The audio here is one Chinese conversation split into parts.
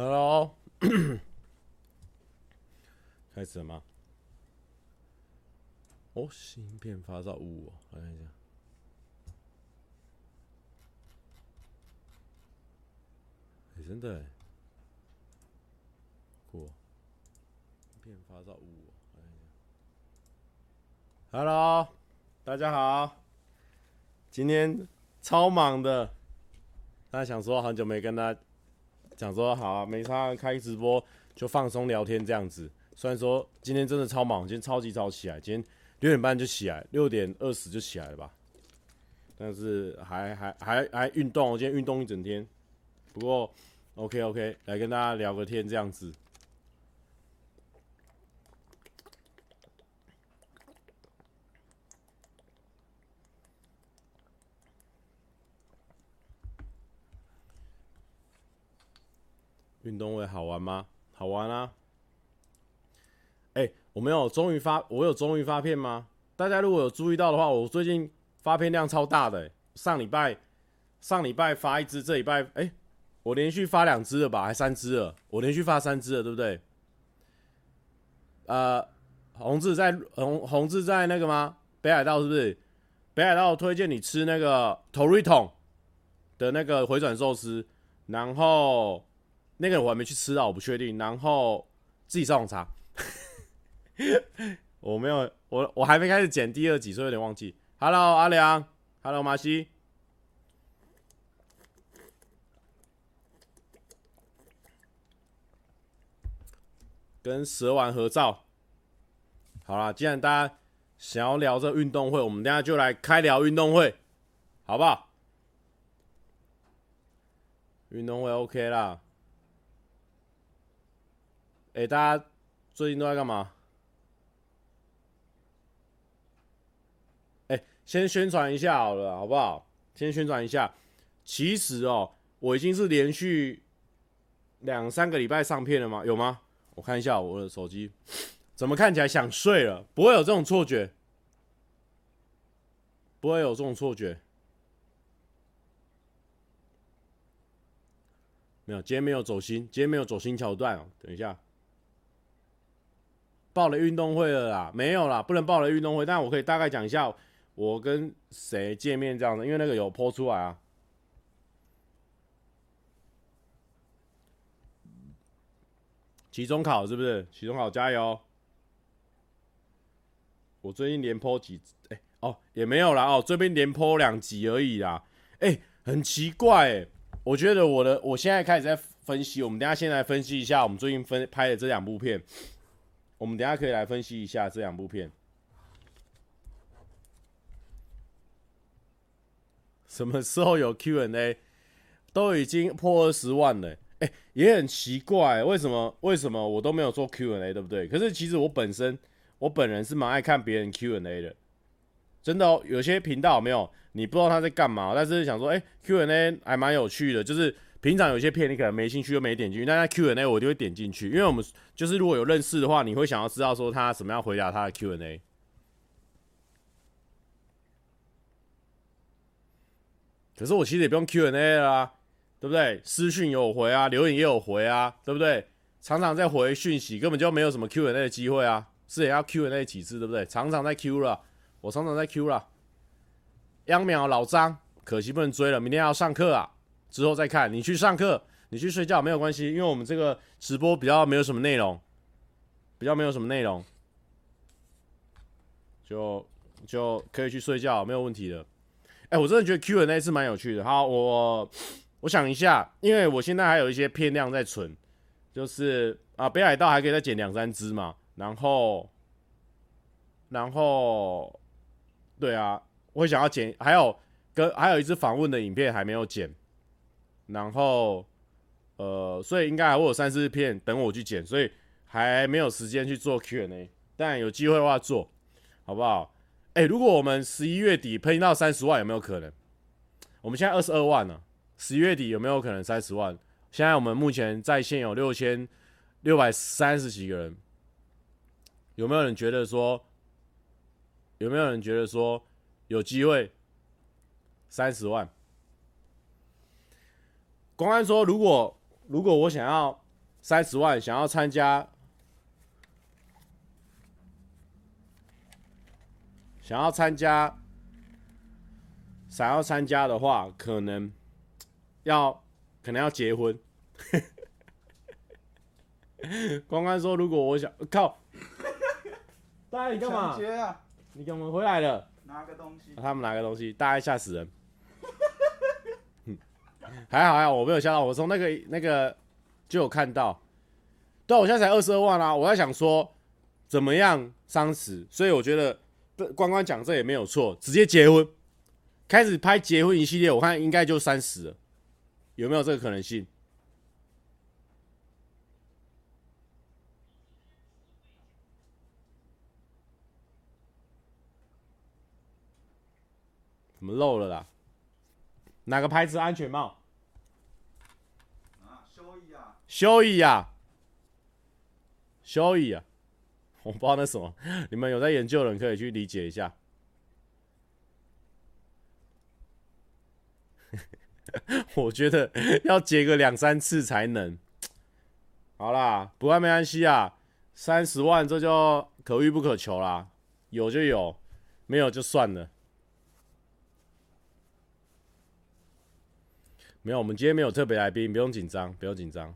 Hello，开始了吗？哦，芯片发烧五、哦，我看一下。哎、欸，真的，过，芯片发烧五、哦，我看一下。Hello，大家好，今天超忙的，大家想说很久没跟他。想说好啊，没差，开直播就放松聊天这样子。虽然说今天真的超忙，今天超级早起来，今天六点半就起来，六点二十就起来了吧。但是还还还还运动，我今天运动一整天。不过 OK OK，来跟大家聊个天这样子。运动会好玩吗？好玩啊！哎、我没有终于发，我有终于发片吗？大家如果有注意到的话，我最近发片量超大的、欸。上礼拜，上礼拜发一支，这礼拜，哎、我连续发两支了吧？还三支了？我连续发三支了，对不对？呃，红字在红红字在那个吗？北海道是不是？北海道推荐你吃那个头瑞桶的那个回转寿司，然后。那个我还没去吃到，我不确定。然后自己上网查，我没有，我我还没开始剪第二集，所以有点忘记。Hello，阿良，Hello，马西，跟蛇丸合照。好啦，既然大家想要聊这运动会，我们等下就来开聊运动会，好不好？运动会 OK 啦。哎、欸，大家最近都在干嘛？哎、欸，先宣传一下好了，好不好？先宣传一下。其实哦，我已经是连续两三个礼拜上片了吗？有吗？我看一下我的手机，怎么看起来想睡了？不会有这种错觉，不会有这种错觉。没有，今天没有走心，今天没有走心桥段哦。等一下。报了运动会了啦，没有啦，不能报了运动会。但我可以大概讲一下我跟谁见面这样的，因为那个有 po 出来啊。期中考是不是？期中考加油！我最近连 po 几哎、哦也没有啦哦，这边连 po 两集而已啦。哎、很奇怪哎、我觉得我的我现在开始在分析，我们等下先来分析一下我们最近分拍的这两部片。我们等下可以来分析一下这两部片。什么时候有 Q&A？都已经破二十万了，哎，也很奇怪，为什么？为什么我都没有做 Q&A，对不对？可是其实我本身，我本人是蛮爱看别人 Q&A 的，真的哦。有些频道没有，你不知道他在干嘛，但是想说，哎，Q&A 还蛮有趣的，就是。平常有些片你可能没兴趣，又没点进去，但在 Q&A 我就会点进去，因为我们就是如果有认识的话，你会想要知道说他怎么样回答他的 Q&A。可是我其实也不用 Q&A 啦，对不对？私讯有回啊，留言也有回啊，对不对？常常在回讯息，根本就没有什么 Q&A 的机会啊，是也要 Q&A 几次，对不对？常常在 Q 了，我常常在 Q 了。秧苗老张，可惜不能追了，明天要上课啊。之后再看，你去上课，你去睡觉没有关系，因为我们这个直播比较没有什么内容，比较没有什么内容，就就可以去睡觉，没有问题的。哎、我真的觉得 Q&A 是蛮有趣的。好，我我想一下，因为我现在还有一些片量在存，就是啊，北海道还可以再剪两三支嘛，然后然后对啊，我想要剪，还有跟还有一支访问的影片还没有剪。然后，呃，所以应该还会有三四片等我去剪，所以还没有时间去做 Q&A，但有机会的话做，好不好？哎，如果我们十一月底喷到三十万，有没有可能？我们现在二十二万了，十一月底有没有可能三十万？现在我们目前在线有六千六百三十几个人，有没有人觉得说？有没有人觉得说有机会三十万？公安说：“如果如果我想要三十万想要参加，想要参加，想要参加的话，可能要可能要结婚。关关说：“如果我想靠，大家你干嘛？啊、你干嘛回来了？拿个东西，他们拿个东西，大家吓死人。还好还好，我没有吓到，我从那个那个就有看到。对，我现在才二十二万啊！我在想说怎么样三十，所以我觉得关关讲这也没有错，直接结婚，开始拍结婚一系列，我看应该就三十了，有没有这个可能性？”怎么漏了啦？哪个牌子安全帽？啊，修一啊，修一啊，修一啊！我不知道那什么，你们有在研究的人可以去理解一下。我觉得要结个两三次才能。好啦，不过没关系啊，三十万这就可遇不可求啦，有就有，没有就算了。没有，我们今天没有特别来宾，不用紧张，不用紧张。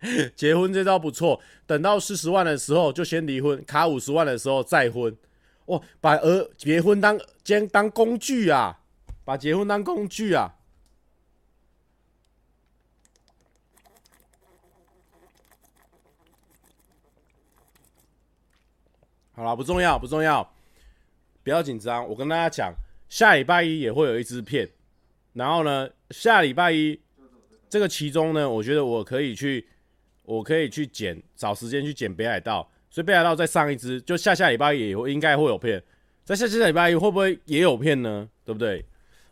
结婚这招不错，等到四十万的时候就先离婚，卡五十万的时候再婚。哇，把儿结婚当兼当工具啊，把结婚当工具啊。好了，不重要，不重要。不要紧张，我跟大家讲，下礼拜一也会有一支片，然后呢，下礼拜一这个其中呢，我觉得我可以去，我可以去剪，找时间去剪北海道，所以北海道再上一支，就下下礼拜也会应该会有片，在下下礼拜一会不会也有片呢？对不对？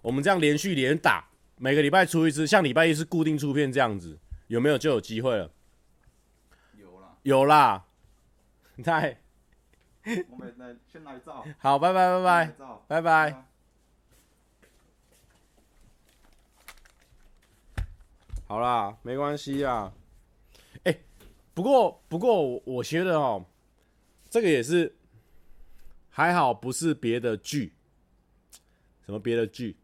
我们这样连续连打，每个礼拜出一支，像礼拜一是固定出片这样子，有没有就有机会了？有啦，有啦，太。我们来先来照。好，拜拜拜拜，拜拜。好啦，没关系啊。哎、欸，不过不过我我觉得哦，这个也是还好，不是别的剧。什么别的剧？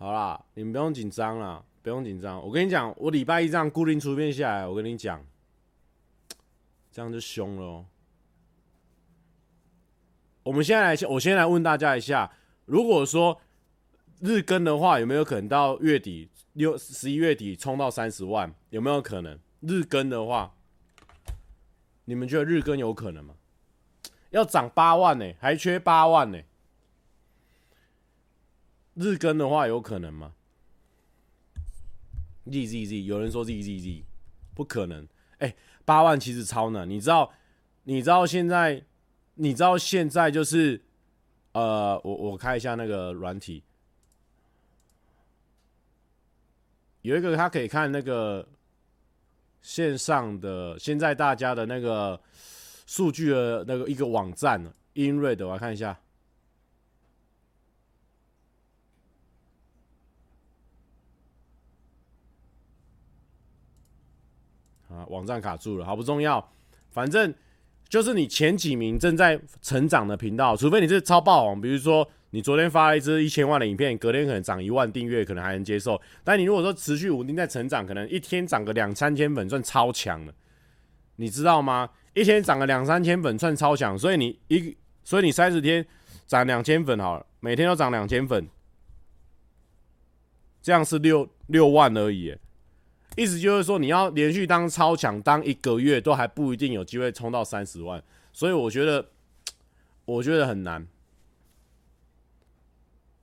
好啦，你们不用紧张啦，不用紧张。我跟你讲，我礼拜一这样固定出片下来，我跟你讲，这样就凶了。我们现在来，我先来问大家一下，如果说日更的话，有没有可能到月底六十一月底冲到三十万？有没有可能？日更的话，你们觉得日更有可能吗？要涨八万呢，还缺八万呢。日更的话有可能吗？Z Z Z，有人说 Z Z Z，不可能。哎、欸，八万其实超难。你知道？你知道现在？你知道现在就是，呃，我我开一下那个软体，有一个他可以看那个线上的现在大家的那个数据的那个一个网站，InRed，我来看一下。啊，网站卡住了，好不重要，反正就是你前几名正在成长的频道，除非你是超爆红，比如说你昨天发了一支一千万的影片，隔天可能涨一万订阅，可能还能接受。但你如果说持续稳定在成长，可能一天涨个两三千粉算超强了，你知道吗？一天涨个两三千粉算超强，所以你一，所以你三十天涨两千粉好了，每天都涨两千粉，这样是六六万而已。意思就是说，你要连续当超强当一个月，都还不一定有机会冲到三十万，所以我觉得，我觉得很难，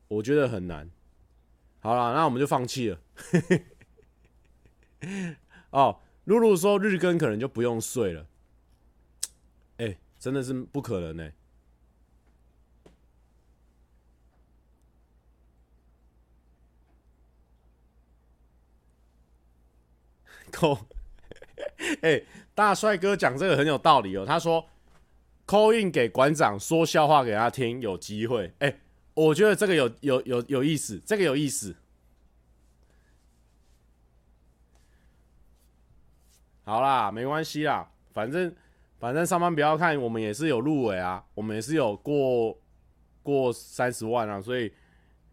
我觉得很难。好了，那我们就放弃了。哦，露露说日更可能就不用睡了，哎、真的是不可能呢、扣哎、大帅哥讲这个很有道理哦。他说，call in 给馆长说笑话给他听，有机会。哎、我觉得这个有有有有意思，这个有意思。好啦，没关系啦，反正反正上班不要看，我们也是有入围啊，我们也是有过过三十万啊，所以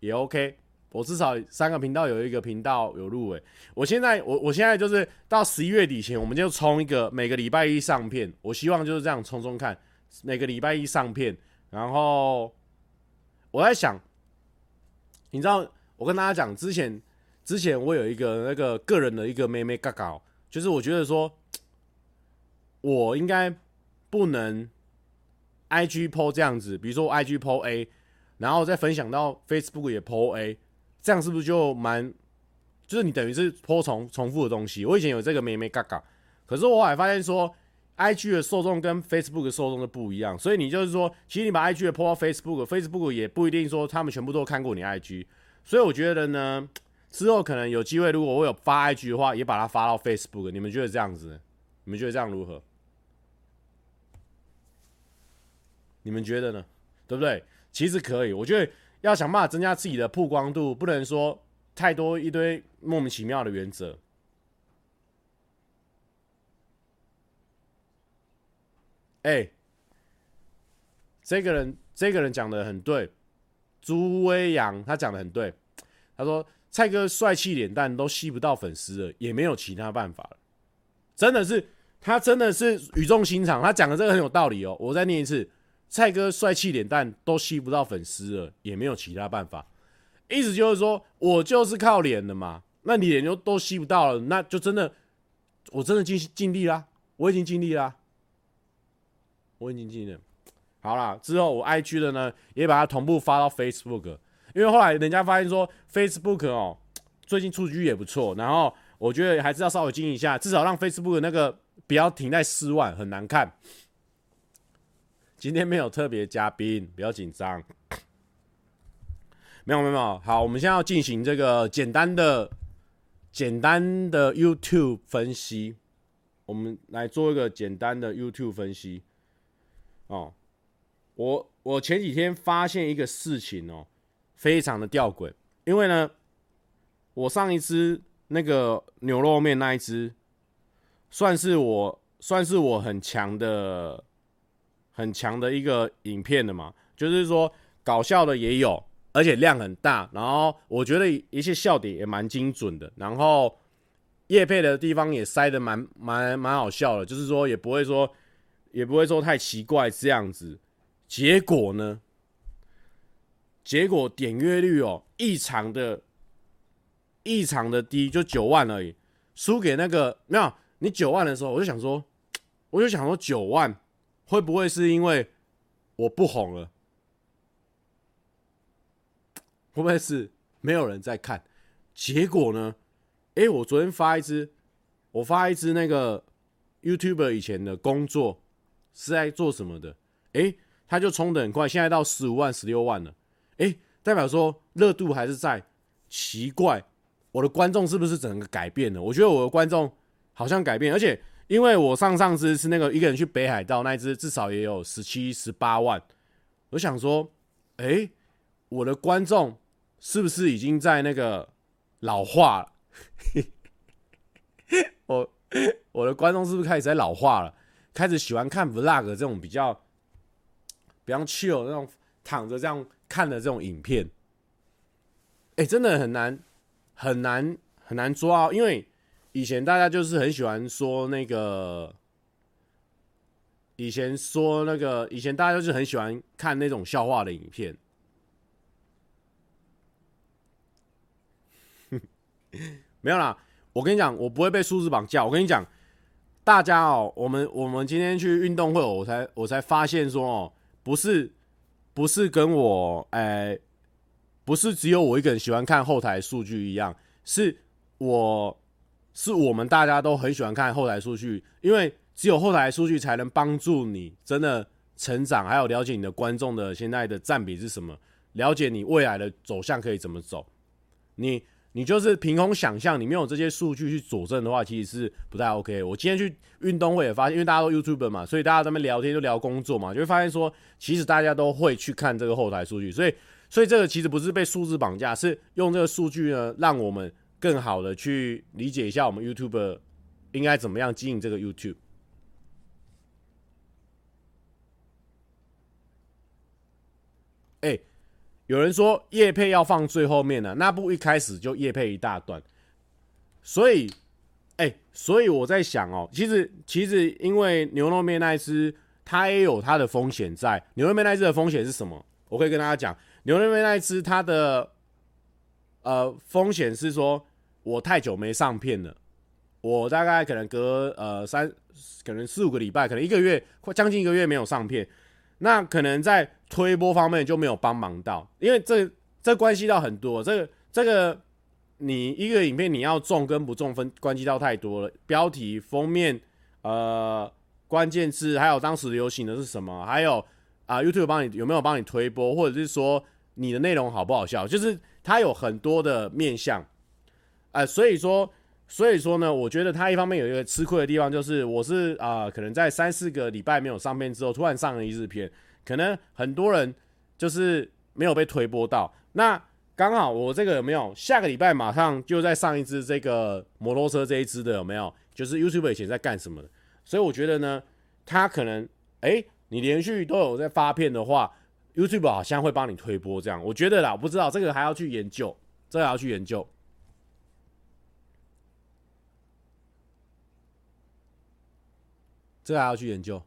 也 OK。我至少三个频道有一个频道有入围。我现在我我现在就是到十一月底前，我们就冲一个每个礼拜一上片。我希望就是这样冲冲看，每个礼拜一上片。然后我在想，你知道，我跟大家讲，之前之前我有一个那个个人的一个妹妹嘎嘎，就是我觉得说，我应该不能 IG po 这样子，比如说 IG po A，然后再分享到 Facebook 也 po A。这样是不是就蛮，就是你等于是泼重重复的东西？我以前有这个妹妹嘎嘎，可是我后来发现说，IG 的受众跟 Facebook 的受众都不一样，所以你就是说，其实你把 IG 的泼到 Facebook，Facebook 也不一定说他们全部都看过你 IG，所以我觉得呢，之后可能有机会，如果我有发 IG 的话，也把它发到 Facebook，你们觉得这样子？你们觉得这样如何？你们觉得呢？对不对？其实可以，我觉得。要想办法增加自己的曝光度，不能说太多一堆莫名其妙的原则。哎、这个人这个人讲的很对，朱威阳他讲的很对。他说蔡哥帅气脸蛋都吸不到粉丝了，也没有其他办法了。真的是他真的是语重心长，他讲的这个很有道理哦。我再念一次。蔡哥帅气脸蛋都吸不到粉丝了，也没有其他办法。意思就是说，我就是靠脸的嘛。那脸就都吸不到了，那就真的，我真的尽尽力啦，我已经尽力啦，我已经尽力了。好啦，之后我 IG 的呢，也把它同步发到 Facebook，因为后来人家发现说 Facebook 哦，最近数据也不错，然后我觉得还是要稍微经营一下，至少让 Facebook 那个不要停在四万，很难看。今天没有特别嘉宾，不要紧张。没有没有，好，我们现在要进行这个简单的、简单的 YouTube 分析。我们来做一个简单的 YouTube 分析。哦，我我前几天发现一个事情哦，非常的吊诡。因为呢，我上一支那个牛肉面那一支，算是我算是我很强的。很强的一个影片的嘛，就是说搞笑的也有，而且量很大，然后我觉得一些笑点也蛮精准的，然后叶配的地方也塞的蛮蛮蛮好笑的，就是说也不会说也不会说太奇怪这样子。结果呢？结果点阅率哦异常的异常的低，就九万而已，输给那个没有你九万的时候，我就想说，我就想说九万。会不会是因为我不红了？会不会是没有人在看？结果呢？诶，我昨天发一支，我发一支那个 YouTuber 以前的工作是在做什么的？诶，他就冲得很快，现在到十五万、十六万了。诶，代表说热度还是在。奇怪，我的观众是不是整个改变了？我觉得我的观众好像改变，而且。因为我上上支是那个一个人去北海道那一支，至少也有十七、十八万。我想说，哎，我的观众是不是已经在那个老化了？我我的观众是不是开始在老化了？开始喜欢看 vlog 这种比较比较 chill 那种躺着这样看的这种影片？哎，真的很难很难很难抓，因为。以前大家就是很喜欢说那个，以前说那个，以前大家就是很喜欢看那种笑话的影片。没有啦，我跟你讲，我不会被数字绑架。我跟你讲，大家哦，我们我们今天去运动会，我才我才发现说哦，不是不是跟我哎，不是只有我一个人喜欢看后台数据一样，是我。是我们大家都很喜欢看后台数据，因为只有后台数据才能帮助你真的成长，还有了解你的观众的现在的占比是什么，了解你未来的走向可以怎么走。你你就是凭空想象，你没有这些数据去佐证的话，其实是不太 OK。我今天去运动会也发现，因为大家都 YouTube 嘛，所以大家在那边聊天就聊工作嘛，就会发现说，其实大家都会去看这个后台数据，所以，所以这个其实不是被数字绑架，是用这个数据呢，让我们更好的去理解一下我们 YouTube 应该怎么样经营这个 YouTube。哎。有人说叶配要放最后面呢，那不一开始就叶配一大段，所以，哎、所以我在想哦，其实其实因为牛肉面那一只，它也有它的风险在。牛肉面那一只的风险是什么？我可以跟大家讲，牛肉面那一只它的呃风险是说，我太久没上片了，我大概可能隔呃三，可能四五个礼拜，可能一个月，快将近一个月没有上片。那可能在推播方面就没有帮忙到，因为这这关系到很多，这个这个你一个影片你要中跟不中分关系到太多了，标题、封面、呃关键字，还有当时流行的是什么，还有啊 YouTube 帮你有没有帮你推播，或者是说你的内容好不好笑，就是它有很多的面向，呃，所以说。所以说呢，我觉得他一方面有一个吃亏的地方，就是我是啊、可能在三四个礼拜没有上片之后，突然上了一日片，可能很多人就是没有被推播到。那刚好我这个有没有下个礼拜马上就在上一支这个摩托车这一支的有没有？就是 YouTube 以前在干什么的？所以我觉得呢，他可能哎、你连续都有在发片的话，YouTube 好像会帮你推播这样。我觉得啦，我不知道这个还要去研究，这个还要去研究。这还要去研究，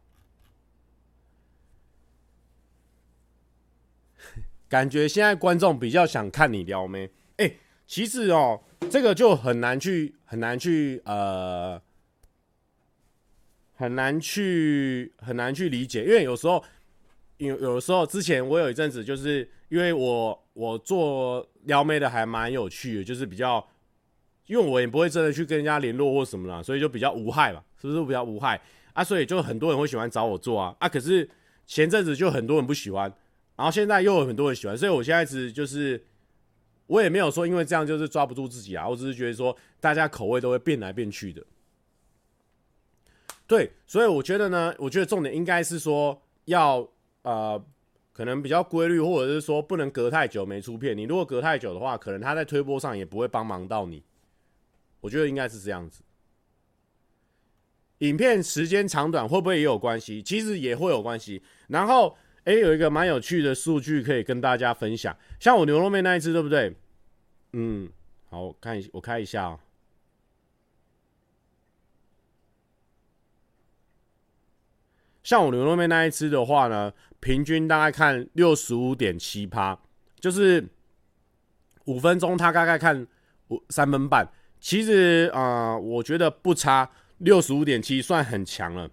感觉现在观众比较想看你撩妹。哎，其实哦，这个就很难去很难去呃，很难去很难去理解，因为有时候有有时候之前我有一阵子就是因为我我做撩妹的还蛮有趣的，就是比较，因为我也不会真的去跟人家联络或什么啦，所以就比较无害吧，是不是比较无害？啊，所以就很多人会喜欢找我做啊，啊，可是前阵子就很多人不喜欢，然后现在又有很多人喜欢，所以我现在是就是，我也没有说因为这样就是抓不住自己啊，我只是觉得说大家口味都会变来变去的，对，所以我觉得呢，我觉得重点应该是说要呃，可能比较规律，或者是说不能隔太久没出片，你如果隔太久的话，可能他在推播上也不会帮忙到你，我觉得应该是这样子。影片时间长短会不会也有关系？其实也会有关系。然后，哎，有一个蛮有趣的数据可以跟大家分享。像我牛肉面那一支，对不对？嗯，好，我看一下，我看一下哦。像我牛肉面那一支的话呢，平均大概看六十五点七趴，就是五分钟，他大概看五三分半。其实啊、我觉得不差。六十五点七算很强了，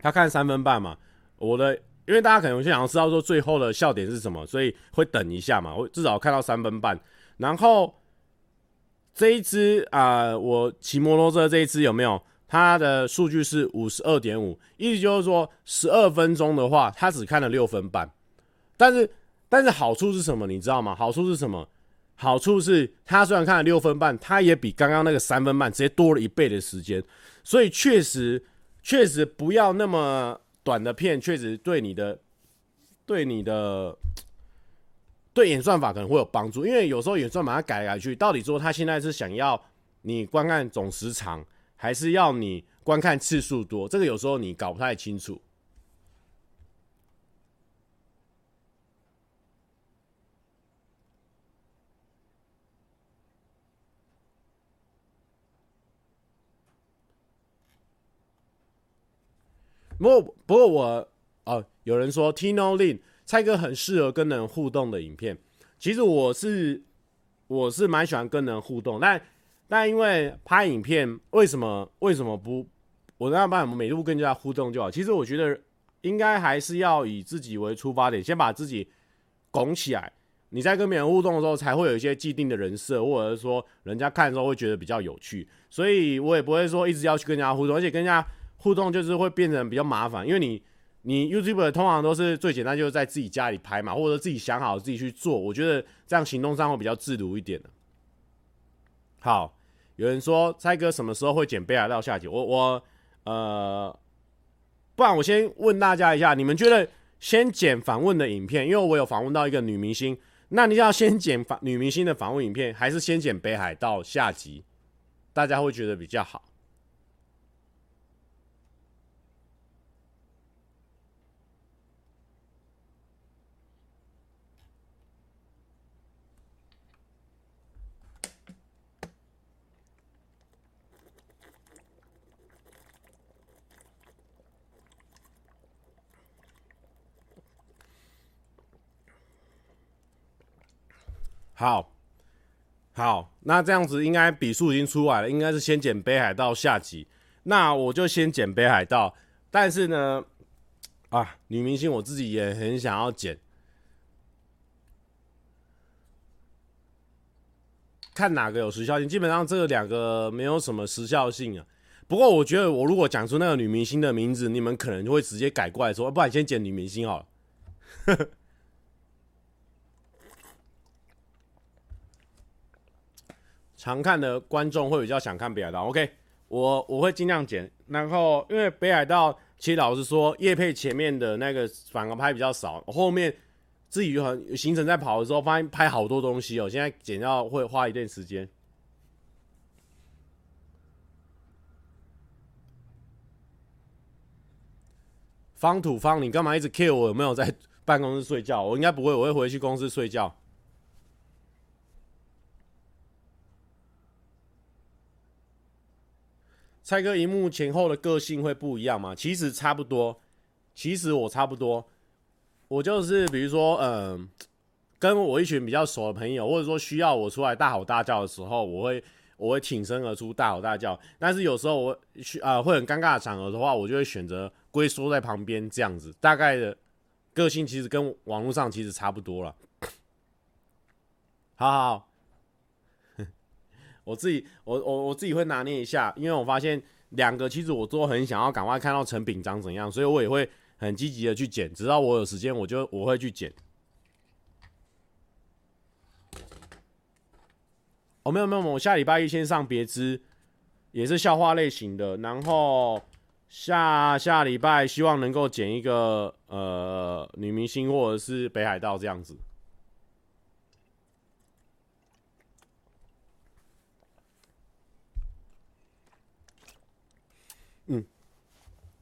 他看三分半嘛，我的，因为大家可能想要知道说最后的笑点是什么，所以会等一下嘛，我至少看到三分半。然后这一支啊、我骑摩托车这一支有没有？它的数据是五十二点五，意思就是说十二分钟的话，他只看了六分半。但是，但是好处是什么？你知道吗？好处是什么？好处是，他虽然看了六分半，他也比刚刚那个三分半直接多了一倍的时间，所以确实，确实不要那么短的片，确实对你的，对你的，对演算法可能会有帮助。因为有时候演算法它改来改去，到底说他现在是想要你观看总时长，还是要你观看次数多，这个有时候你搞不太清楚。不，不过我哦，有人说 Tino Lin 蔡哥很适合跟人互动的影片。其实我是我是蛮喜欢跟人互动，但但因为拍影片，为什么为什么不我那办法每路跟人家互动就好？其实我觉得应该还是要以自己为出发点，先把自己拱起来，你在跟别人互动的时候，才会有一些既定的人设，或者是说人家看的时候会觉得比较有趣。所以我也不会说一直要去跟人家互动，而且跟人家。互动就是会变成比较麻烦，因为你你 YouTube 通常都是最简单，就是在自己家里拍嘛，或者自己想好自己去做。我觉得这样行动上会比较自如一点的。好，有人说蔡哥什么时候会剪北海道下集？我我呃，不然我先问大家一下，你们觉得先剪访问的影片，因为我有访问到一个女明星，那你要先剪访女明星的访问影片，还是先剪北海道下集？大家会觉得比较好？好，好，那这样子应该笔数已经出来了，应该是先剪北海道下集，那我就先剪北海道。但是呢，啊，女明星我自己也很想要剪，看哪个有时效性。基本上这两个没有什么时效性啊。不过我觉得我如果讲出那个女明星的名字，你们可能就会直接改过来说，不然先剪女明星好了。呵呵常看的观众会比较想看北海道，OK，我我会尽量剪。然后因为北海道，其实老实说，业配前面的那个反而拍比较少，后面自己很行程在跑的时候，发现拍好多东西哦。现在剪要会花一段时间。方土方，你干嘛一直 kill 我？有没有在办公室睡觉？我应该不会，我会回去公司睡觉。蔡哥，荧幕前后的个性会不一样吗？其实差不多，其实我差不多，我就是比如说，嗯、跟我一群比较熟的朋友，或者说需要我出来大吼大叫的时候，我会我会挺身而出大吼大叫。但是有时候我需啊、会很尴尬的场合的话，我就会选择龟缩在旁边这样子。大概的个性其实跟网络上其实差不多了。好 好好。我自己，我我我自己会拿捏一下，因为我发现两个其实我都很想要赶快看到成品长怎样，所以我也会很积极的去剪，直到我有时间，我就我会去剪。哦，没有没有，我下礼拜一先上别枝，也是笑话类型的，然后下下礼拜希望能够剪一个呃女明星或者是北海道这样子。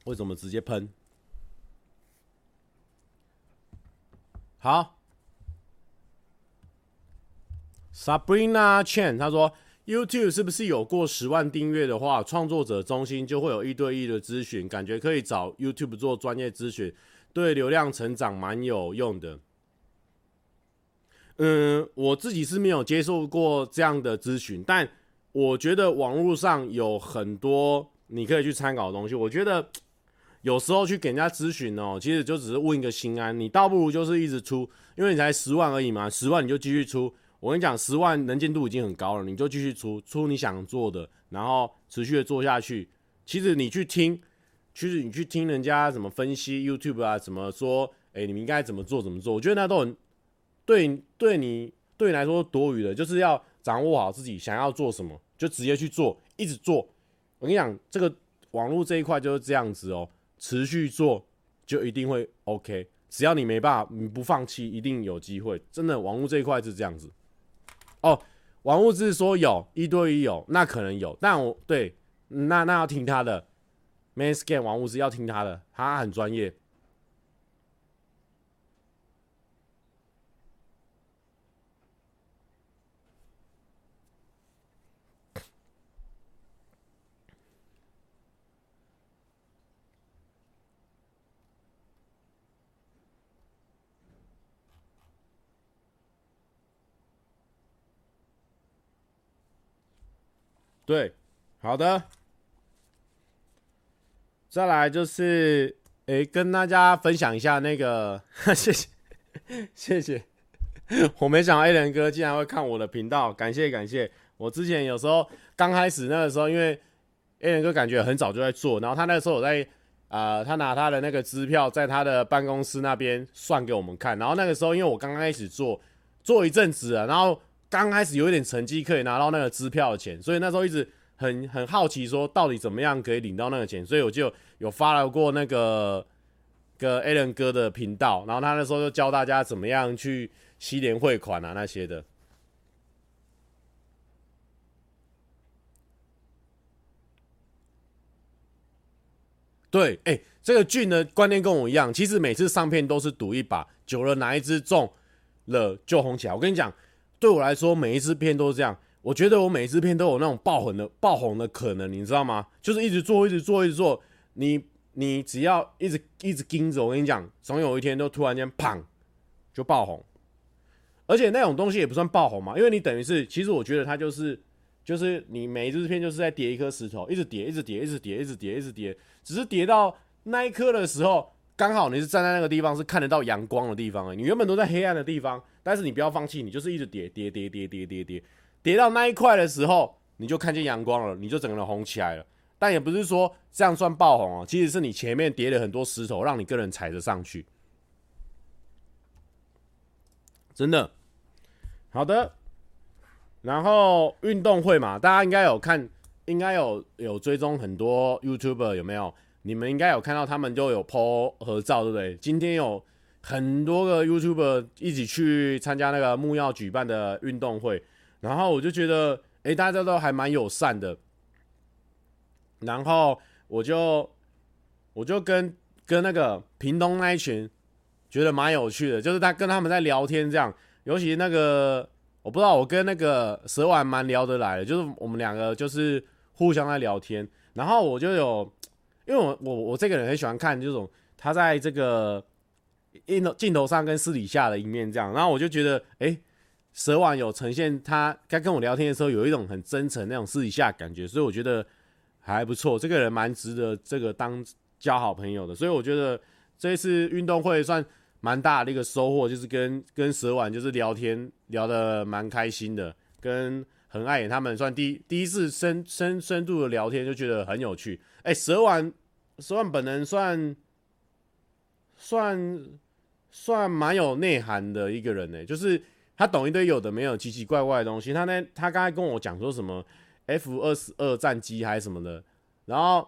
为什么直接喷？好，Sabrina Chen 他说，YouTube 是不是有过十万订阅的话，创作者中心就会有一对一的咨询，感觉可以找 YouTube 做专业咨询，对流量成长蛮有用的。嗯，我自己是没有接受过这样的咨询，但我觉得网络上有很多。你可以去参考的东西，我觉得有时候去给人家咨询哦，其实就只是问一个心安。你倒不如就是一直出，因为你才十万而已嘛，十万你就继续出。我跟你讲，十万能见度已经很高了，你就继续出，出你想做的，然后持续的做下去。其实你去听，其实你去听人家怎么分析 YouTube 啊，怎么说，哎，你们应该怎么做，怎么做？我觉得那都很对，对你对你来说多余的，就是要掌握好自己想要做什么，就直接去做，一直做。我跟你讲，这个网络这一块就是这样子哦，持续做就一定会 OK。只要你没办法，你不放弃，一定有机会。真的，玩物这一块是这样子。哦，玩物是说有一对一有，那可能有，但我对，那那要听他的，Manscan 玩物是要听他的，他很专业。对，好的。再来就是，诶，跟大家分享一下那个，谢谢，谢谢。我没想到 A 人哥竟然会看我的频道，感谢感谢。我之前有时候刚开始那个时候，因为 A 人哥感觉很早就在做，然后他那个时候我在，呃，他拿他的那个支票在他的办公室那边算给我们看，然后那个时候因为我刚刚开始做，做一阵子了，然后。刚开始有一点成绩可以拿到那个支票的钱，所以那时候一直很很好奇说到底怎么样可以领到那个钱，所以我就有发了过那个个 Alan 哥的频道，然后他那时候就教大家怎么样去洗脸汇款啊那些的。对，哎，这个俊的观念跟我一样，其实每次上片都是赌一把，久了哪一支中了就红起来。我跟你讲，对我来说，每一支片都是这样。我觉得我每一支片都有那种爆红的爆红的可能，你知道吗？就是一直做，一直做，一直做。你你只要一直一直盯着，我跟你讲，总有一天都突然间砰就爆红。而且那种东西也不算爆红嘛，因为你等于是，其实我觉得它就是。就是你每一支片就是在叠一颗石头，一直叠，一直叠，一直叠，一直叠，一直叠，只是叠到那一颗的时候，刚好你是站在那个地方是看得到阳光的地方，你原本都在黑暗的地方，但是你不要放弃，你就是一直叠叠叠叠叠叠叠，叠到那一块的时候，你就看见阳光了，你就整个人红起来了。但也不是说这样算爆红哦，其实是你前面叠了很多石头，让你个人踩着上去。真的，好的。然后运动会嘛，大家应该有看，应该有有追踪很多 YouTuber 有没有？你们应该有看到他们就有 po 合照，对不对？今天有很多个 YouTuber 一起去参加那个木曜举办的运动会，然后我就觉得，诶，大家都还蛮友善的。然后我就我就跟跟那个屏东那一群觉得蛮有趣的，就是他跟他们在聊天这样，尤其那个。我不知道，我跟那个蛇丸蛮聊得来的，就是我们两个就是互相在聊天，然后我就有，因为我我我这个人很喜欢看这种他在这个镜头镜头上跟私底下的一面这样，然后我就觉得，哎，蛇丸有呈现他该跟我聊天的时候有一种很真诚那种私底下感觉，所以我觉得还不错，这个人蛮值得这个当交好朋友的，所以我觉得这一次运动会算。蛮大的一个收获，就是跟跟蛇丸就是聊天聊得蛮开心的，跟很爱演他们算第第一次深深深度的聊天，就觉得很有趣。哎、蛇丸蛇丸本人算算算蛮有内涵的一个人呢，就是他懂一堆有的没有奇奇怪怪的东西。他那他刚才跟我讲说什么 F 二十二战机还是什么的，然后。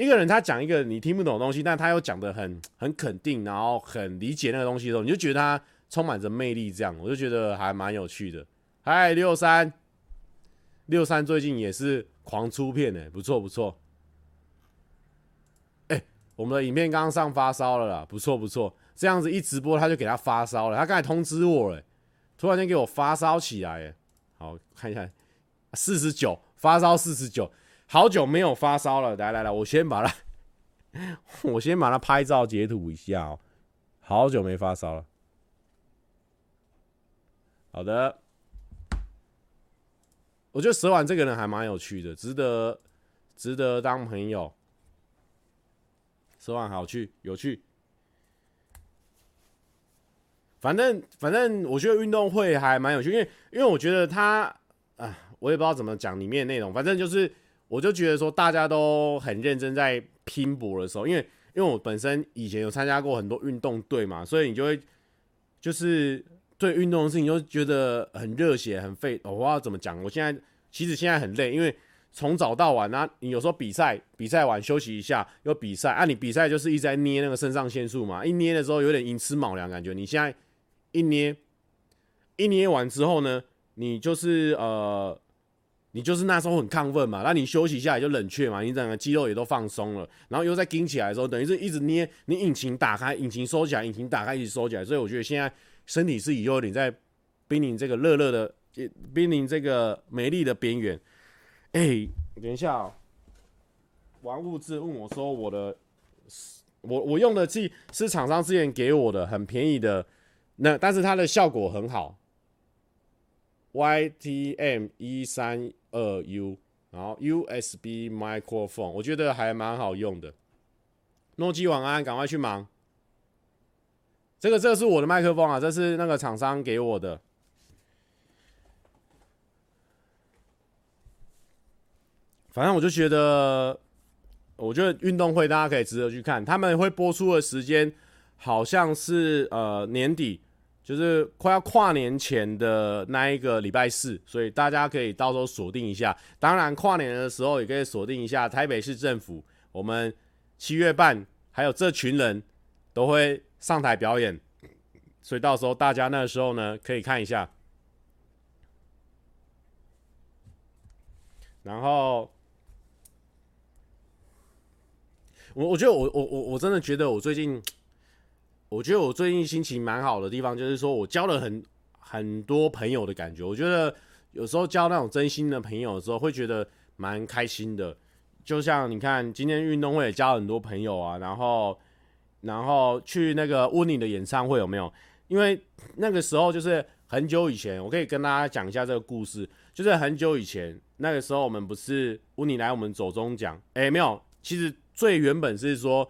一个人他讲一个你听不懂的东西，但他又讲得很很肯定，然后很理解那个东西的时候，你就觉得他充满着魅力。这样，我就觉得还蛮有趣的。嗨，六三六三最近也是狂出片呢，不错不错。哎，我们的影片刚刚上发烧了啦，不错不错。这样子一直播他就给他发烧了，他刚才通知我了，突然间给我发烧起来。好，看一下，四十九发烧四十九。好久没有发烧了，来来来，我先把它，我先把它拍照截图一下。好久没发烧了，好的。我觉得蛇丸这个人还蛮有趣的，值得值得当朋友。蛇丸好趣，有趣。反正反正，我觉得运动会还蛮有趣，因为因为我觉得他啊，我也不知道怎么讲里面的内容，反正就是。我就觉得说，大家都很认真在拼搏的时候，因为因为我本身以前有参加过很多运动队嘛，所以你就会就是对运动的事情就觉得很热血、很费。我不知道怎么讲，我现在其实现在很累，因为从早到晚啊，你有时候比赛比赛完休息一下又比赛啊，你比赛就是一直在捏那个肾上腺素嘛，一捏的时候有点寅吃卯粮感觉。你现在一捏一捏完之后呢，你就是呃。你就是那时候很亢奋嘛，那你休息一下也就冷却嘛，你整个肌肉也都放松了，然后又再顶起来的时候，等于是一直捏，你引擎打开，引擎收起来，引擎打开，一直收起来，所以我觉得现在身体是已有点在濒临这个热热的，濒临这个美丽的边缘。哎、等一下、喔，玩物质问我说我的，我我用的气是厂商之前给我的，很便宜的，那但是它的效果很好。YTM 一三二 U，然后 USB microphone，我觉得还蛮好用的。诺基晚安，赶快去忙。这个这是我的麦克风啊，这是那个厂商给我的。反正我就觉得，我觉得运动会大家可以值得去看。他们会播出的时间好像是呃年底。就是快要跨年前的那一个礼拜四，所以大家可以到时候锁定一下。当然，跨年的时候也可以锁定一下台北市政府，我们七月半还有这群人都会上台表演，所以到时候大家那时候呢可以看一下。然后，我我觉得我我我我真的觉得我最近。我觉得我最近心情蛮好的地方，就是说我交了很很多朋友的感觉。我觉得有时候交那种真心的朋友的时候，会觉得蛮开心的。就像你看，今天运动会也交了很多朋友啊，然后然后去那个温妮的演唱会有没有？因为那个时候就是很久以前，我可以跟大家讲一下这个故事。就是很久以前，那个时候我们不是温妮来我们走中奖？哎，没有，其实最原本是说。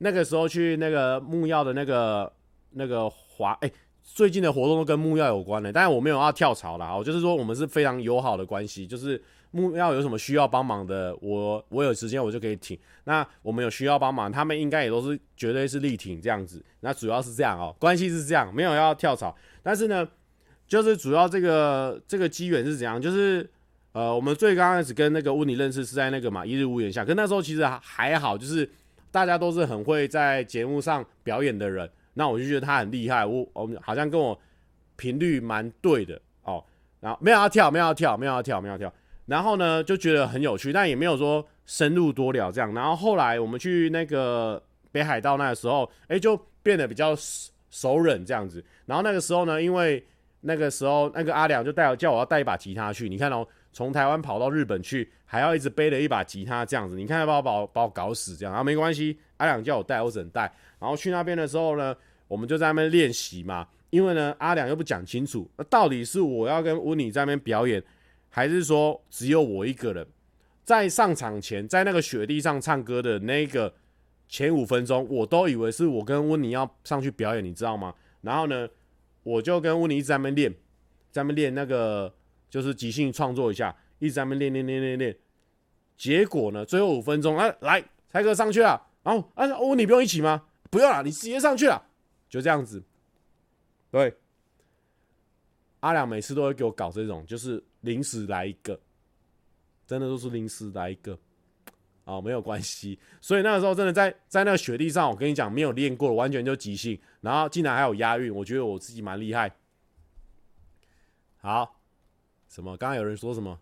那个时候去那个木曜的那个那个华哎，最近的活动都跟木曜有关的，但是我没有要跳槽啦，我就是说我们是非常友好的关系，就是木曜有什么需要帮忙的，我我有时间我就可以挺。那我们有需要帮忙，他们应该也都是绝对是力挺这样子。那主要是这样哦，关系是这样，没有要跳槽。但是呢，就是主要这个这个机缘是怎样？就是呃，我们最刚开始跟那个温妮认识是在那个嘛一日屋檐下，可那时候其实还好，就是。大家都是很会在节目上表演的人，那我就觉得他很厉害。我 我们好像跟我频率蛮对的哦。然后没有要跳，没有要跳，没有要跳，没有要跳。然后呢，就觉得很有趣，但也没有说深入多聊这样。然后后来我们去那个北海道那个时候，哎，就变得比较熟稔这样子。然后那个时候呢，因为那个时候那个阿良就带我叫我要带一把吉他去，你看哦。从台湾跑到日本去，还要一直背了一把吉他这样子，你看要不要把我把我搞死这样？然后没关系，阿良叫我带，我只能带。然后去那边的时候呢，我们就在那边练习嘛。因为呢，阿良又不讲清楚，那到底是我要跟温妮在那边表演，还是说只有我一个人？在上场前，在那个雪地上唱歌的那个前五分钟，我都以为是我跟温妮要上去表演，你知道吗？然后呢，我就跟温妮一直在那边练，在那边练那个。就是即兴创作一下，一直在那边练练练练练，结果呢，最后五分钟，哎，来，才哥上去了，然后啊，哦，你不用一起吗？不用了，你直接上去了，就这样子。对，阿良每次都会给我搞这种，就是临时来一个，真的都是临时来一个，哦，没有关系。所以那个时候真的在在那个雪地上，我跟你讲，没有练过，完全就即兴，然后竟然还有押韵，我觉得我自己蛮厉害。好。什么？刚刚有人说什么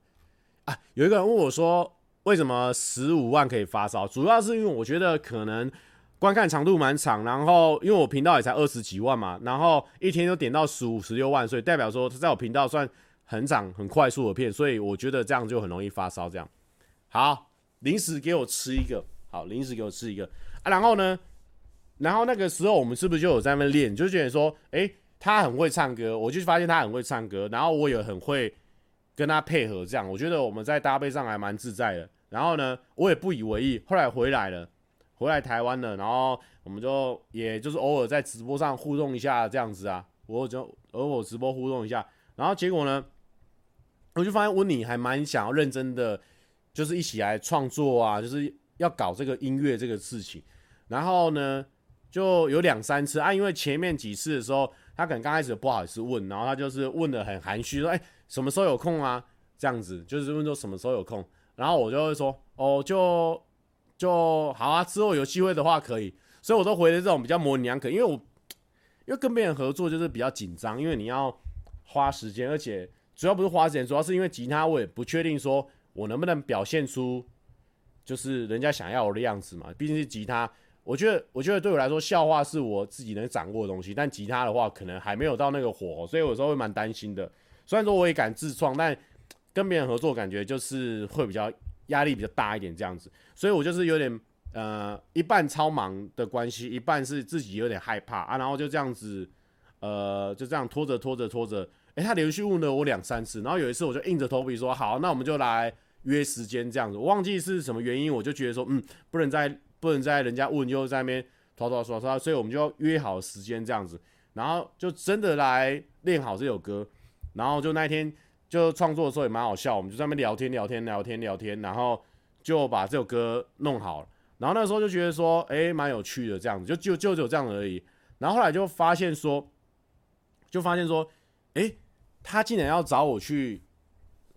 啊？有一个人问我说，为什么十五万可以发烧？主要是因为我觉得可能观看长度蛮长，然后因为我频道也才二十几万嘛，然后一天就点到十五、十六万，所以代表说他在我频道算很长、很快速的片，所以我觉得这样就很容易发烧。这样好，零食给我吃一个，好，零食给我吃一个啊。然后呢，然后那个时候我们是不是就有在那练？就觉得说，诶，他很会唱歌，我就发现他很会唱歌，然后我也很会。跟他配合这样，我觉得我们在搭配上还蛮自在的。然后呢，我也不以为意。后来回来了，回来台湾了，然后我们就也就是偶尔在直播上互动一下这样子啊，我就偶尔直播互动一下。然后结果呢，我就发现温妮还蛮想要认真的，就是一起来创作啊，就是要搞这个音乐这个事情。然后呢，就有两三次啊，因为前面几次的时候，他可能刚开始不好意思问，然后他就是问的很含蓄，说：“哎。”什么时候有空啊？这样子就是问说什么时候有空，然后我就会说哦，就就好啊。之后有机会的话可以，所以我都回的这种比较模棱两可，因为我因为跟别人合作就是比较紧张，因为你要花时间，而且主要不是花时间，主要是因为吉他我也不确定说我能不能表现出就是人家想要我的样子嘛。毕竟是吉他，我觉得我觉得对我来说笑话是我自己能掌握的东西，但吉他的话可能还没有到那个火候，所以有时候会蛮担心的。虽然说我也敢自创，但跟别人合作感觉就是会比较压力比较大一点这样子，所以我就是有点呃一半超忙的关系，一半是自己有点害怕啊，然后就这样子呃就这样拖着拖着拖着，诶，他连续问了我两三次，然后有一次我就硬着头皮说好，那我们就来约时间这样子，我忘记是什么原因，我就觉得说嗯不能再不能再人家问又在那边拖拖刷刷，所以我们就要约好时间这样子，然后就真的来练好这首歌。然后就那一天就创作的时候也蛮好笑，我们就在那边聊天聊天聊天聊天，然后就把这首歌弄好了。然后那时候就觉得说，哎，蛮有趣的这样子，就就就只有这样而已。然后后来就发现说，就发现说，哎、他竟然要找我去